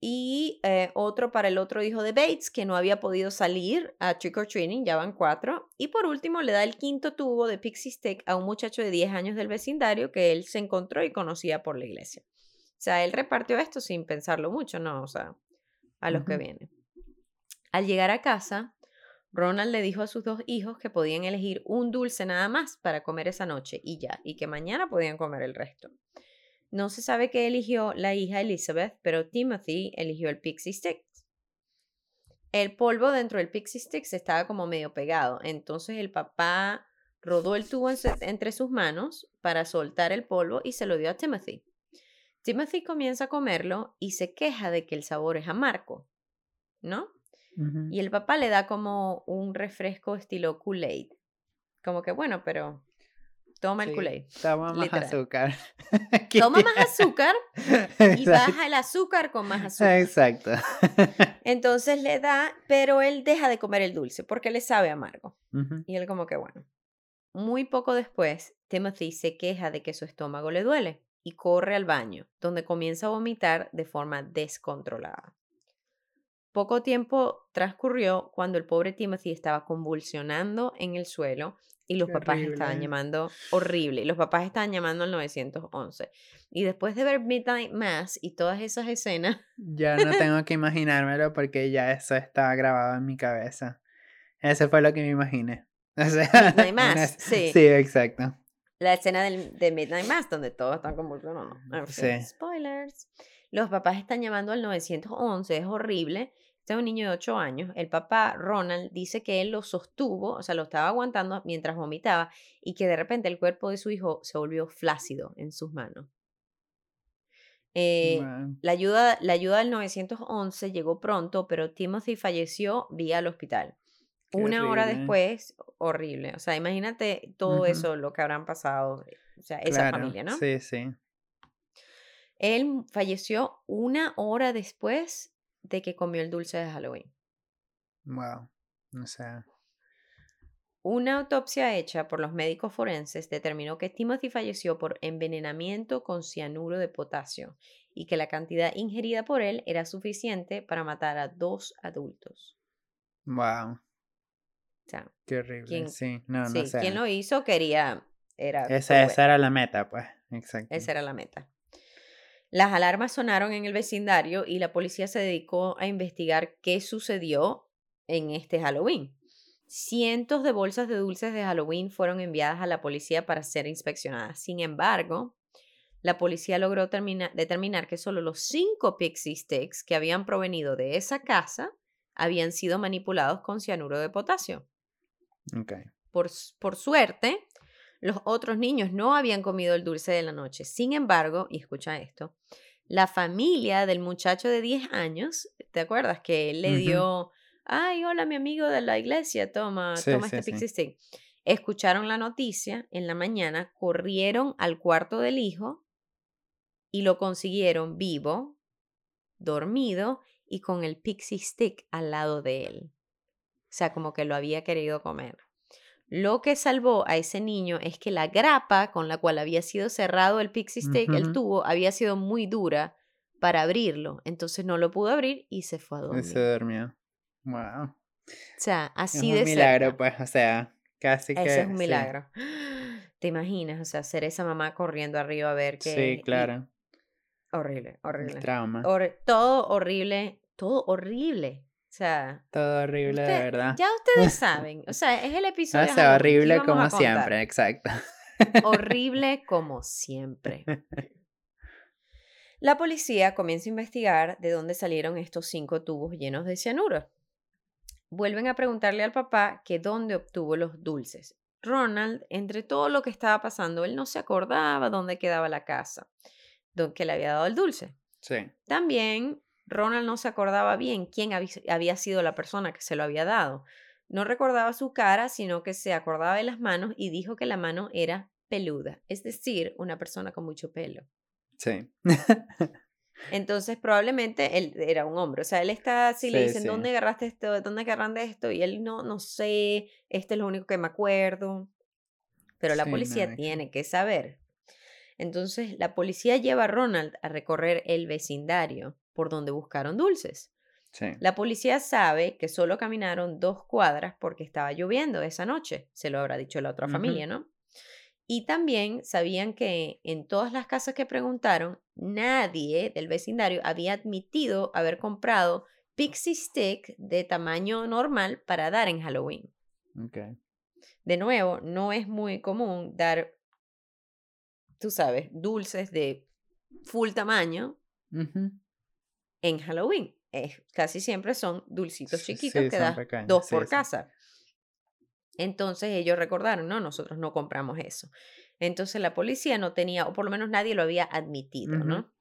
y eh, otro para el otro hijo de Bates que no había podido salir a trick or treating, ya van cuatro. Y por último le da el quinto tubo de Pixie Stick a un muchacho de 10 años del vecindario que él se encontró y conocía por la iglesia. O sea, él repartió esto sin pensarlo mucho, ¿no? O sea, a los que vienen. Al llegar a casa, Ronald le dijo a sus dos hijos que podían elegir un dulce nada más para comer esa noche y ya, y que mañana podían comer el resto. No se sabe qué eligió la hija Elizabeth, pero Timothy eligió el Pixie Sticks. El polvo dentro del Pixie Sticks estaba como medio pegado, entonces el papá rodó el tubo entre sus manos para soltar el polvo y se lo dio a Timothy. Timothy comienza a comerlo y se queja de que el sabor es amargo, ¿no? Y el papá le da como un refresco estilo Kool-Aid. Como que, bueno, pero toma el Kool-Aid. Toma más azúcar. toma más azúcar y baja el azúcar con más azúcar. Exacto. Entonces le da, pero él deja de comer el dulce porque le sabe amargo. Y él como que, bueno. Muy poco después, Timothy se queja de que su estómago le duele y corre al baño, donde comienza a vomitar de forma descontrolada. Poco tiempo transcurrió cuando el pobre Timothy estaba convulsionando en el suelo y los papás estaban llamando horrible. Los papás estaban llamando al 911. Y después de ver Midnight Mass y todas esas escenas. Ya no tengo que imaginármelo porque ya eso está grabado en mi cabeza. Eso fue lo que me imaginé. Midnight Mass, sí. Sí, exacto. La escena del, de Midnight Mass donde todos están convulsionando. sí. Spoilers. Los papás están llamando al 911, es horrible. Este es un niño de 8 años. El papá, Ronald, dice que él lo sostuvo, o sea, lo estaba aguantando mientras vomitaba y que de repente el cuerpo de su hijo se volvió flácido en sus manos. Eh, la, ayuda, la ayuda del 911 llegó pronto, pero Timothy falleció vía al hospital. Una hora después, horrible. O sea, imagínate todo eso, lo que habrán pasado, o sea, esa familia, ¿no? Sí, sí. Él falleció una hora después de que comió el dulce de Halloween. Wow. O sea. Una autopsia hecha por los médicos forenses determinó que Timothy falleció por envenenamiento con cianuro de potasio y que la cantidad ingerida por él era suficiente para matar a dos adultos. Wow. O sea, Qué horrible. sí, no, sí, quien lo hizo quería. Era, esa, esa era la meta, pues. Exacto. Esa era la meta. Las alarmas sonaron en el vecindario y la policía se dedicó a investigar qué sucedió en este Halloween. Cientos de bolsas de dulces de Halloween fueron enviadas a la policía para ser inspeccionadas. Sin embargo, la policía logró determinar que solo los cinco Pixie Sticks que habían provenido de esa casa habían sido manipulados con cianuro de potasio. Por, por suerte, los otros niños no habían comido el dulce de la noche. Sin embargo, y escucha esto, la familia del muchacho de 10 años, ¿te acuerdas que él le dio, ay, hola mi amigo de la iglesia, toma, toma este pixie stick? Escucharon la noticia en la mañana, corrieron al cuarto del hijo y lo consiguieron vivo, dormido y con el pixie stick al lado de él. O sea, como que lo había querido comer. Lo que salvó a ese niño es que la grapa con la cual había sido cerrado el pixie stick, el tubo, había sido muy dura para abrirlo. Entonces no lo pudo abrir y se fue a dormir. Y se durmió. Wow. O sea, así de Es un milagro, pues, o sea, casi que. Ese es un milagro. ¿Te imaginas? O sea, ser esa mamá corriendo arriba a ver qué. Sí, claro. Horrible, horrible. trauma. todo horrible, todo horrible. O sea. Todo horrible, de verdad. Ya ustedes saben. O sea, es el episodio. O sea, horrible como siempre, exacto. Horrible como siempre. La policía comienza a investigar de dónde salieron estos cinco tubos llenos de cianuro. Vuelven a preguntarle al papá que dónde obtuvo los dulces. Ronald, entre todo lo que estaba pasando, él no se acordaba dónde quedaba la casa, que le había dado el dulce. Sí. También Ronald no se acordaba bien quién había sido la persona que se lo había dado. No recordaba su cara, sino que se acordaba de las manos y dijo que la mano era peluda, es decir, una persona con mucho pelo. Sí. Entonces, probablemente él era un hombre. O sea, él está así, le dicen, ¿dónde agarraste esto? ¿Dónde agarraste esto? Y él no, no sé, este es lo único que me acuerdo. Pero la policía tiene que saber. Entonces, la policía lleva a Ronald a recorrer el vecindario por donde buscaron dulces. La policía sabe que solo caminaron dos cuadras porque estaba lloviendo esa noche, se lo habrá dicho la otra familia, ¿no? Y también sabían que en todas las casas que preguntaron, nadie del vecindario había admitido haber comprado pixie stick de tamaño normal para dar en Halloween. De nuevo, no es muy común dar, tú sabes, dulces de full tamaño en Halloween. Es, casi siempre son dulcitos chiquitos que das dos por casa. Entonces ellos recordaron, no, nosotros no compramos eso. Entonces la policía no tenía, o por lo menos nadie lo había admitido, ¿no?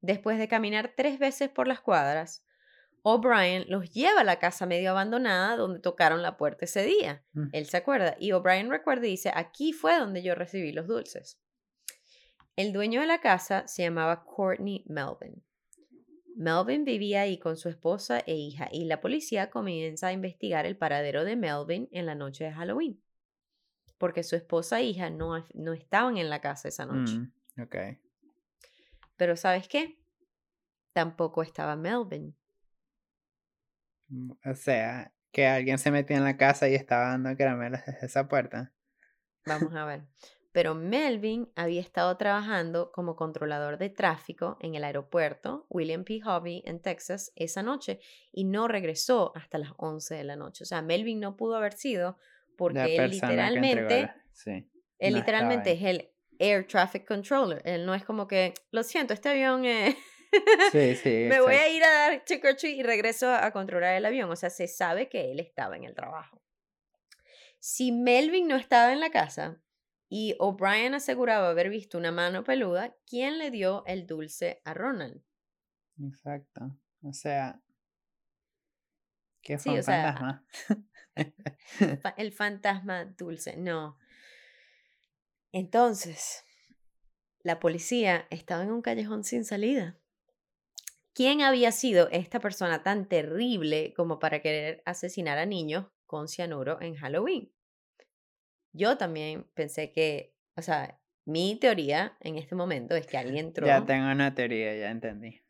Después de caminar tres veces por las cuadras, O'Brien los lleva a la casa medio abandonada donde tocaron la puerta ese día. Mm. Él se acuerda. Y O'Brien recuerda y dice, aquí fue donde yo recibí los dulces. El dueño de la casa se llamaba Courtney Melvin. Melvin vivía ahí con su esposa e hija y la policía comienza a investigar el paradero de Melvin en la noche de Halloween. Porque su esposa e hija no, no estaban en la casa esa noche. Mm, ok. Pero ¿sabes qué? Tampoco estaba Melvin. Mm, o sea, que alguien se metió en la casa y estaba dando caramelos desde esa puerta. Vamos a ver. Pero Melvin había estado trabajando como controlador de tráfico en el aeropuerto William P. Hobby en Texas esa noche y no regresó hasta las 11 de la noche. O sea, Melvin no pudo haber sido porque él literalmente, él literalmente es el Air Traffic Controller. Él no es como que, lo siento, este avión es... Sí, sí. Me voy a ir a dar trick or treat y regreso a controlar el avión. O sea, se sabe que él estaba en el trabajo. Si Melvin no estaba en la casa y O'Brien aseguraba haber visto una mano peluda, ¿quién le dio el dulce a Ronald? Exacto. O sea, ¿qué fue fantasma? el fantasma dulce, no. Entonces, la policía estaba en un callejón sin salida. ¿Quién había sido esta persona tan terrible como para querer asesinar a niños con cianuro en Halloween? Yo también pensé que, o sea, mi teoría en este momento es que alguien entró. Ya tengo una teoría, ya entendí.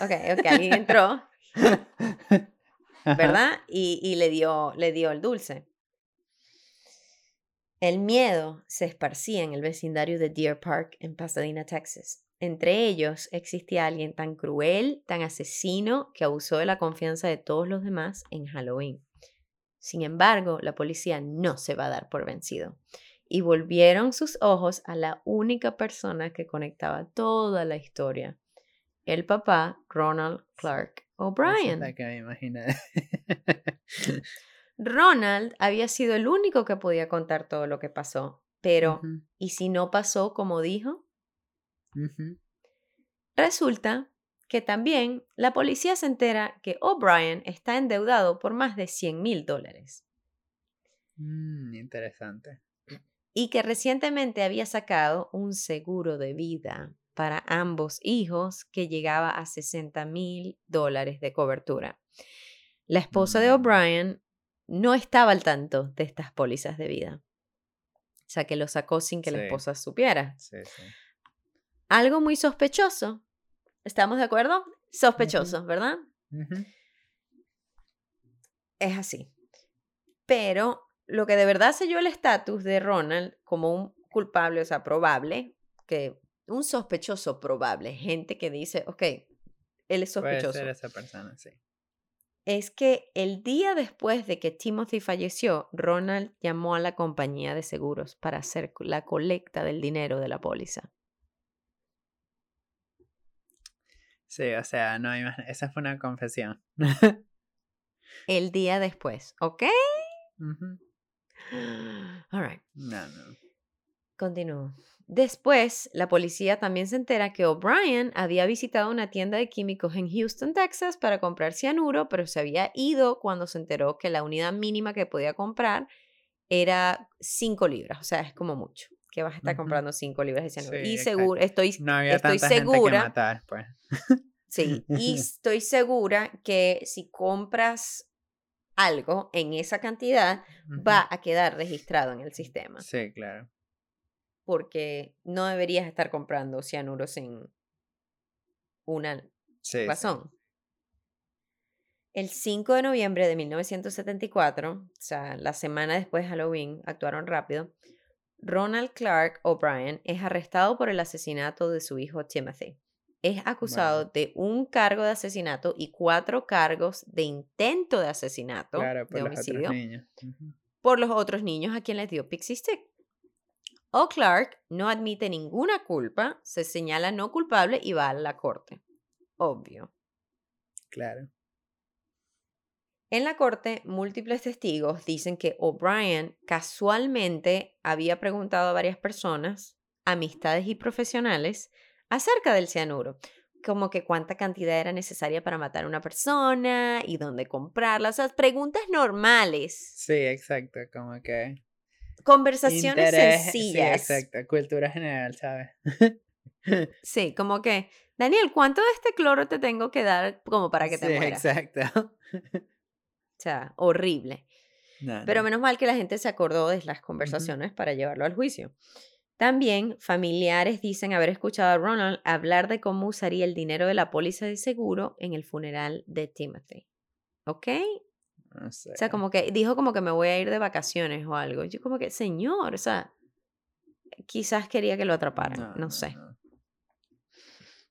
Ok, ok, alguien entró, ¿verdad? Y, y le, dio, le dio el dulce. El miedo se esparcía en el vecindario de Deer Park, en Pasadena, Texas. Entre ellos existía alguien tan cruel, tan asesino, que abusó de la confianza de todos los demás en Halloween. Sin embargo, la policía no se va a dar por vencido. Y volvieron sus ojos a la única persona que conectaba toda la historia. El papá, Ronald Clark O'Brien. la que me imaginé. Ronald había sido el único que podía contar todo lo que pasó, pero ¿y si no pasó como dijo? Resulta que también la policía se entera que O'Brien está endeudado por más de 100 mil dólares. Mm, interesante. Y que recientemente había sacado un seguro de vida para ambos hijos que llegaba a 60 mil dólares de cobertura. La esposa de mm. O'Brien no estaba al tanto de estas pólizas de vida. O sea, que lo sacó sin que la esposa supiera. Sí, sí. Algo muy sospechoso. ¿Estamos de acuerdo? Sospechoso, ¿verdad? Es así. Pero lo que de verdad selló el estatus de Ronald como un culpable, o sea, probable, que un sospechoso probable, gente que dice, ok, él es sospechoso. Puede ser esa persona, sí es que el día después de que Timothy falleció, Ronald llamó a la compañía de seguros para hacer la colecta del dinero de la póliza. Sí, o sea, no hay más. Esa fue una confesión. el día después, ¿ok? All right. No, no. Continúo. Después, la policía también se entera que O'Brien había visitado una tienda de químicos en Houston, Texas, para comprar cianuro, pero se había ido cuando se enteró que la unidad mínima que podía comprar era 5 libras, o sea, es como mucho, que vas a estar comprando 5 libras de cianuro. y seguro, estoy, estoy segura. pues. sí, y estoy segura que si compras algo en esa cantidad, va a quedar registrado en el sistema. Sí, claro porque no deberías estar comprando cianuro sin una razón. El 5 de noviembre de 1974, o sea, la semana después de Halloween, actuaron rápido, Ronald Clark O'Brien es arrestado por el asesinato de su hijo Timothy. es acusado de un cargo de asesinato y cuatro cargos de intento de asesinato, claro, por de los otros homicidio, niños. Ujú. por los otros niños a quien les dio Pixie Stick. O Clark no admite ninguna culpa, se señala no culpable y va a la corte. Obvio. Claro. En la corte, múltiples testigos dicen que O'Brien casualmente había preguntado a varias personas, amistades y profesionales, acerca del cianuro, como que cuánta cantidad era necesaria para matar a una persona y dónde comprarla, o sea, preguntas normales, Sí, exacto, como que... conversaciones interés- sencillas. Sí, exacto, cultura general, ¿sabes? Sí, como que, Daniel, ¿cuánto de este cloro te tengo que dar como para que te sí, mueras? exacto. O sea, horrible. No, Pero no. menos mal que la gente se acordó de las conversaciones para llevarlo al juicio. También familiares dicen haber escuchado a Ronald hablar de cómo usaría el dinero de la póliza de seguro en el funeral de Timothy. ¿Ok? No sé. O sea, como que dijo como que me voy a ir de vacaciones o algo. Yo como que, señor, o sea, quizás quería que lo atraparan, no, sé.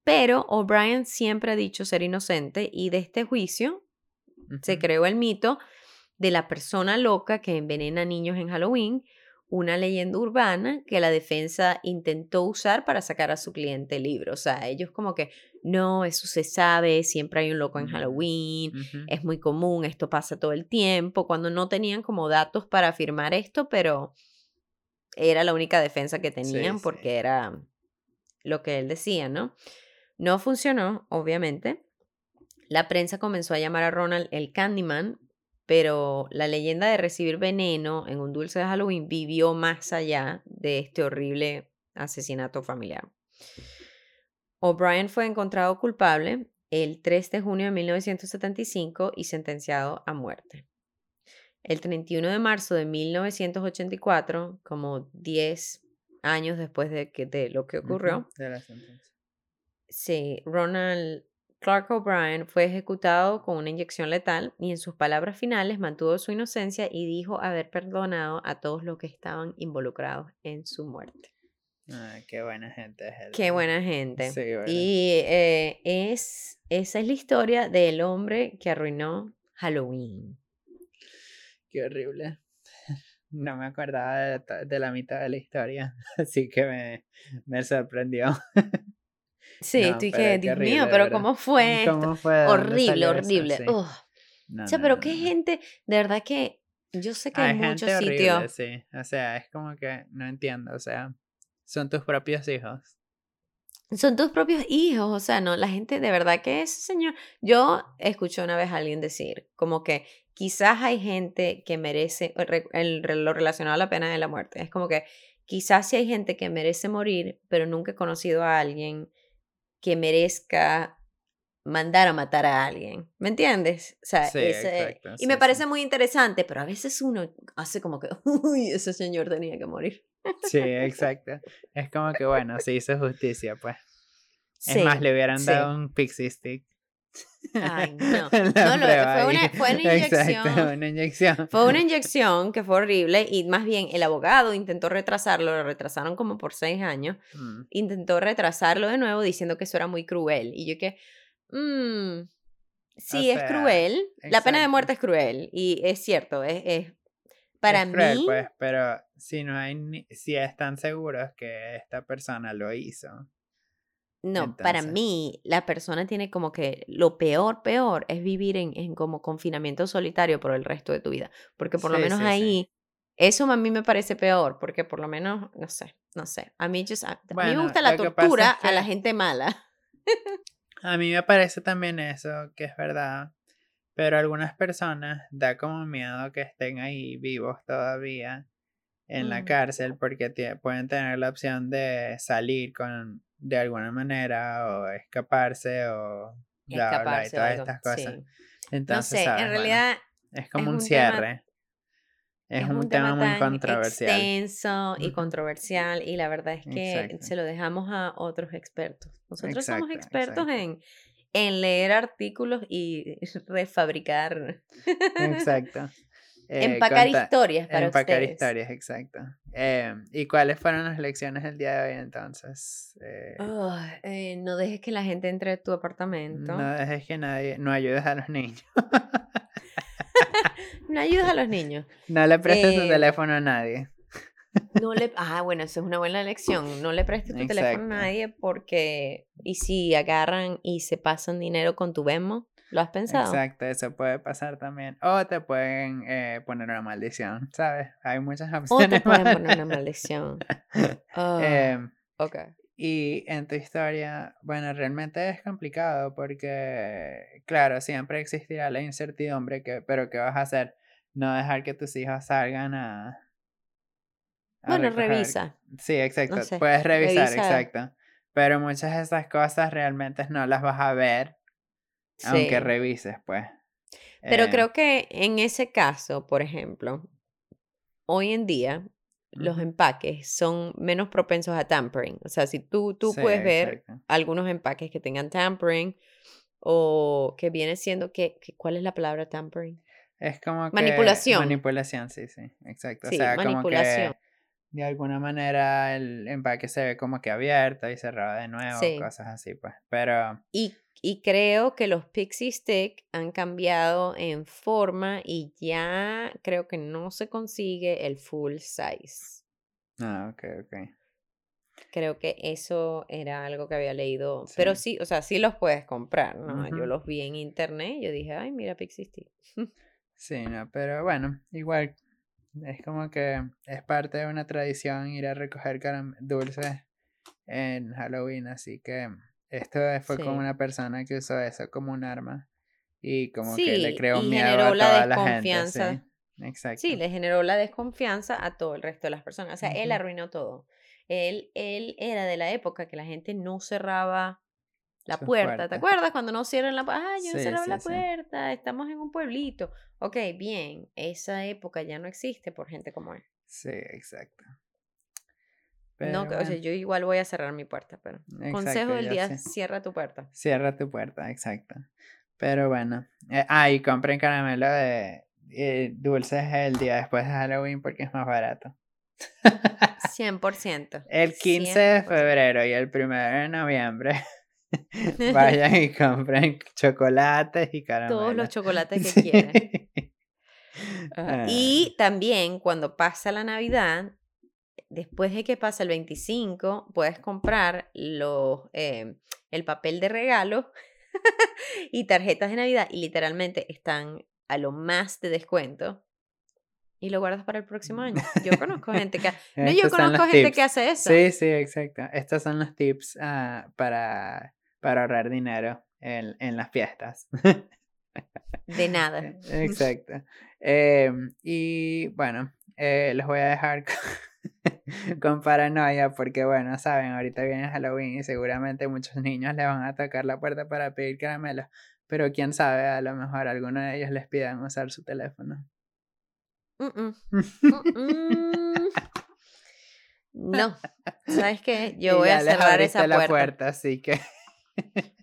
Pero O'Brien siempre ha dicho ser inocente y de este juicio se creó el mito de la persona loca que envenena niños en Halloween, una leyenda urbana que la defensa intentó usar para sacar a su cliente libre. O sea, ellos como que, no, eso se sabe, siempre hay un loco en. Halloween, es muy común, esto pasa todo el tiempo, cuando no tenían como datos para afirmar esto, pero era la única defensa que tenían sí. porque era lo que él decía, ¿no? No funcionó, obviamente. La prensa comenzó a llamar a Ronald el Candyman, pero la leyenda de recibir veneno en un dulce de Halloween vivió más allá de este horrible asesinato familiar. O'Brien fue encontrado culpable el 3 de junio de 1975 y sentenciado a muerte. El 31 de marzo de 1984, como 10 años después de, que, de lo que ocurrió, de la sentencia. Sí, Ronald Clark O'Brien fue ejecutado con una inyección letal y en sus palabras finales mantuvo su inocencia y dijo haber perdonado a todos los que estaban involucrados en su muerte. Ay, qué buena gente es él. Qué buena gente. Sí, bueno. Y eh, es, esa es la historia del hombre que arruinó Halloween. Qué horrible. No me acordaba de, de la mitad de la historia, así que me, me sorprendió. Sí, No, estoy que, Dios horrible, mío, pero verdad. ¿cómo fue esto? ¿Cómo fue? ¿De dónde Horrible, salió eso? horrible. Sí. Ugh. No, O sea, no, pero qué gente, de verdad que yo sé que hay, Hay muchos gente sitios. horrible, sí. O sea, es como que no entiendo. O sea, son tus propios hijos. Son tus propios hijos, o sea, no, la gente de verdad que es, señor. Yo escuché una vez a alguien decir, como que quizás hay gente que merece, el- lo relacionado a la pena de la muerte, es como que quizás sí hay gente que merece morir, pero nunca he conocido a alguien que merezca mandar a matar a alguien, ¿me entiendes? O sea, Sí, ese- exacto, y me sí, parece muy interesante, pero a veces uno hace como que, uy, ese señor tenía que morir. Sí, exacto. Es como que, bueno, se hizo justicia, pues. Es más, le hubieran dado un pixie stick. Ay, no. La No, lo- fue una- fue una Exacto, inyección. una inyección. Fue una inyección que fue horrible y más bien el abogado intentó retrasarlo, lo retrasaron como por seis años, Mm, intentó retrasarlo de nuevo diciendo que eso era muy cruel. Y yo que, mm, sí, es sea, cruel, la pena de muerte es cruel y es cierto, es, es para es cruel, mí, pues, pero si no hay si están seguros que esta persona lo hizo. No, para mí la persona tiene como que lo peor, peor es vivir en, en como confinamiento solitario por el resto de tu vida, porque por lo menos sí, sí. ahí... Eso a mí me parece peor, porque por lo menos, no sé, no sé. A mí, just- a, a mí me gusta la tortura es a la gente mala. A mí me parece también eso, que es verdad. Pero a algunas personas da como miedo que estén ahí vivos todavía en la Mm. cárcel porque pueden tener la opción de salir con de alguna manera o escaparse o bla, y Escaparse o todas estas cosas. sí. Entonces, no sé, ¿sabes? en Bueno, realidad es como es un, tema- cierre. es, un, tema, muy tan controversial. extenso y controversial y la verdad es que Exacto. se lo dejamos a otros expertos. Nosotros somos expertos exacto. en, en leer artículos y refabricar, Exacto. Eh, empacar historias para Empacar ustedes. historias, exacto. Eh, ¿Y cuáles fueron las lecciones del día de hoy entonces? Eh, eh, no dejes que la gente entre a tu apartamento. no dejes que nadie, no ayudes a los niños. no ayudes a los niños. No le prestes tu teléfono a nadie. No le, ah, bueno, eso es una buena lección. No le prestes tu teléfono a nadie porque, y si agarran y se pasan dinero con tu Venmo, ¿lo has pensado? Exacto, eso puede pasar también. O te pueden eh, poner una maldición, ¿sabes? Hay muchas opciones. O te pueden poner una maldición. Oh, em, ok. Y en tu historia, bueno, realmente es complicado porque, claro, siempre existirá la incertidumbre, que, pero ¿qué vas a hacer? No dejar que tus hijos salgan a, bueno, revisa. Sí, exacto. Puedes revisar, exacto. Pero muchas de esas cosas realmente no las vas a ver aunque revises, pues. Pero eh creo que en ese caso, por ejemplo, hoy en día los empaques son menos propensos a tampering. O sea, si tú, tú puedes ver algunos empaques que tengan tampering o que viene siendo que, ¿cuál es la palabra tampering? Es como que manipulación. Manipulación, sí, sí, exacto. o sea, manipulación. Como que de alguna manera el empaque se ve como que abierto y cerrado de nuevo, cosas así, pues. Pero. Y, y creo que los Pixie Stick han cambiado en forma y ya creo que no se consigue el full size. Ah, ok, ok. Creo que eso era algo que había leído. Pero sí, o sea, sí los puedes comprar, ¿no? Yo los vi en internet y yo dije, ay, mira Pixie Stick. sí, no, pero bueno, igual es como que es parte de una tradición ir a recoger dulces en Halloween, así que esto fue como una persona que usó eso como un arma y como que le creó miedo a toda la, gente. Sí. Exacto. Sí, le generó la desconfianza a todo el resto de las personas. O sea, él arruinó todo. Él, él era de la época que la gente no cerraba la puerta. ¿Te acuerdas cuando no cierran la puerta? Ah, yo no cerraba la puerta, estamos en un pueblito. Ok, bien, esa época ya no existe por gente como él. Sí, exacto. no, o sea, yo igual voy a cerrar mi puerta, pero consejo del día, cierra tu puerta. Cierra tu puerta, exacto. Pero bueno, eh, ah, y compren caramelo de eh, dulces el día después de Halloween porque es más barato. 100%. El 15 de febrero y el 1 de noviembre Vayan y compren chocolates y caramelos. Todos los chocolates que quieran. Ah. Y también cuando pasa la Navidad, después de que pasa el 25, puedes comprar los, eh, el papel de regalo y tarjetas de Navidad y literalmente están a lo más de descuento y lo guardas para el próximo año. Yo conozco gente que no, yo conozco gente que hace eso. Sí, sí, exacto. Estos son los tips uh, para para ahorrar dinero en, en las fiestas. De nada. Exacto. Em, y bueno, eh, los voy a dejar con, paranoia porque, bueno, saben, ahorita viene Halloween y seguramente muchos niños le van a tocar la puerta para pedir caramelos. Pero quién sabe, a lo mejor alguno de ellos les pidan usar su teléfono. no, ¿sabes qué? Yo voy a cerrar esa puerta. la puerta, así que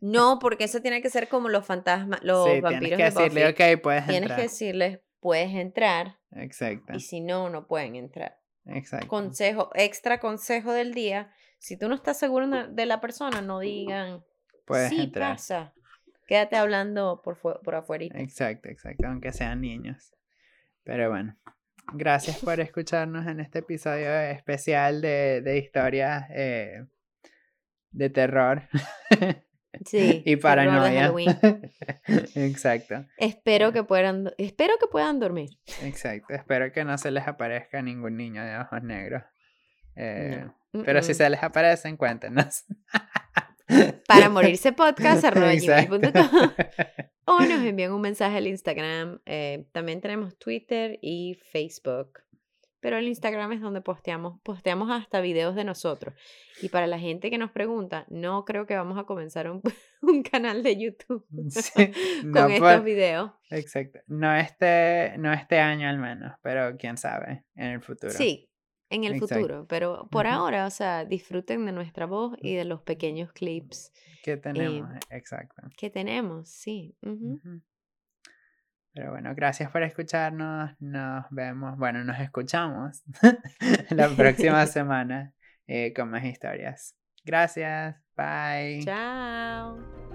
no, porque eso tiene que ser como los fantasmas, los vampiros tienes que decirle, Ok, puedes tienes que decirles, puedes entrar. Exacto. Y si no, no pueden entrar. Exacto. Consejo, extra consejo del día. Si tú no estás seguro de la persona, no digan, puedes sí pasa. Quédate hablando por, por afuera. Exacto, exacto, aunque sean niños. Pero bueno, gracias por escucharnos en este episodio especial de, de historias eh, de terror. Sí. y paranoia. Exacto. Espero que puedan, espero que puedan dormir. Exacto. Espero que no se les aparezca ningún niño de ojos negros. Eh, pero si se les aparecen, cuéntenos. Para morirse podcast o nos envían un mensaje al Instagram. Eh, también tenemos Twitter y Facebook pero el Instagram es donde posteamos, posteamos hasta videos de nosotros. Y para la gente que nos pregunta, no creo que vamos a comenzar un, un canal de YouTube con estos videos. Exacto. No este, no este año al menos, pero quién sabe, en el futuro. Sí, en el futuro, pero por ahora, o sea, disfruten de nuestra voz y de los pequeños clips que tenemos, exacto. Que tenemos, sí. Pero bueno, gracias por escucharnos. Nos vemos, bueno, nos escuchamos la próxima semana eh, con más historias. Gracias. Bye. Chao.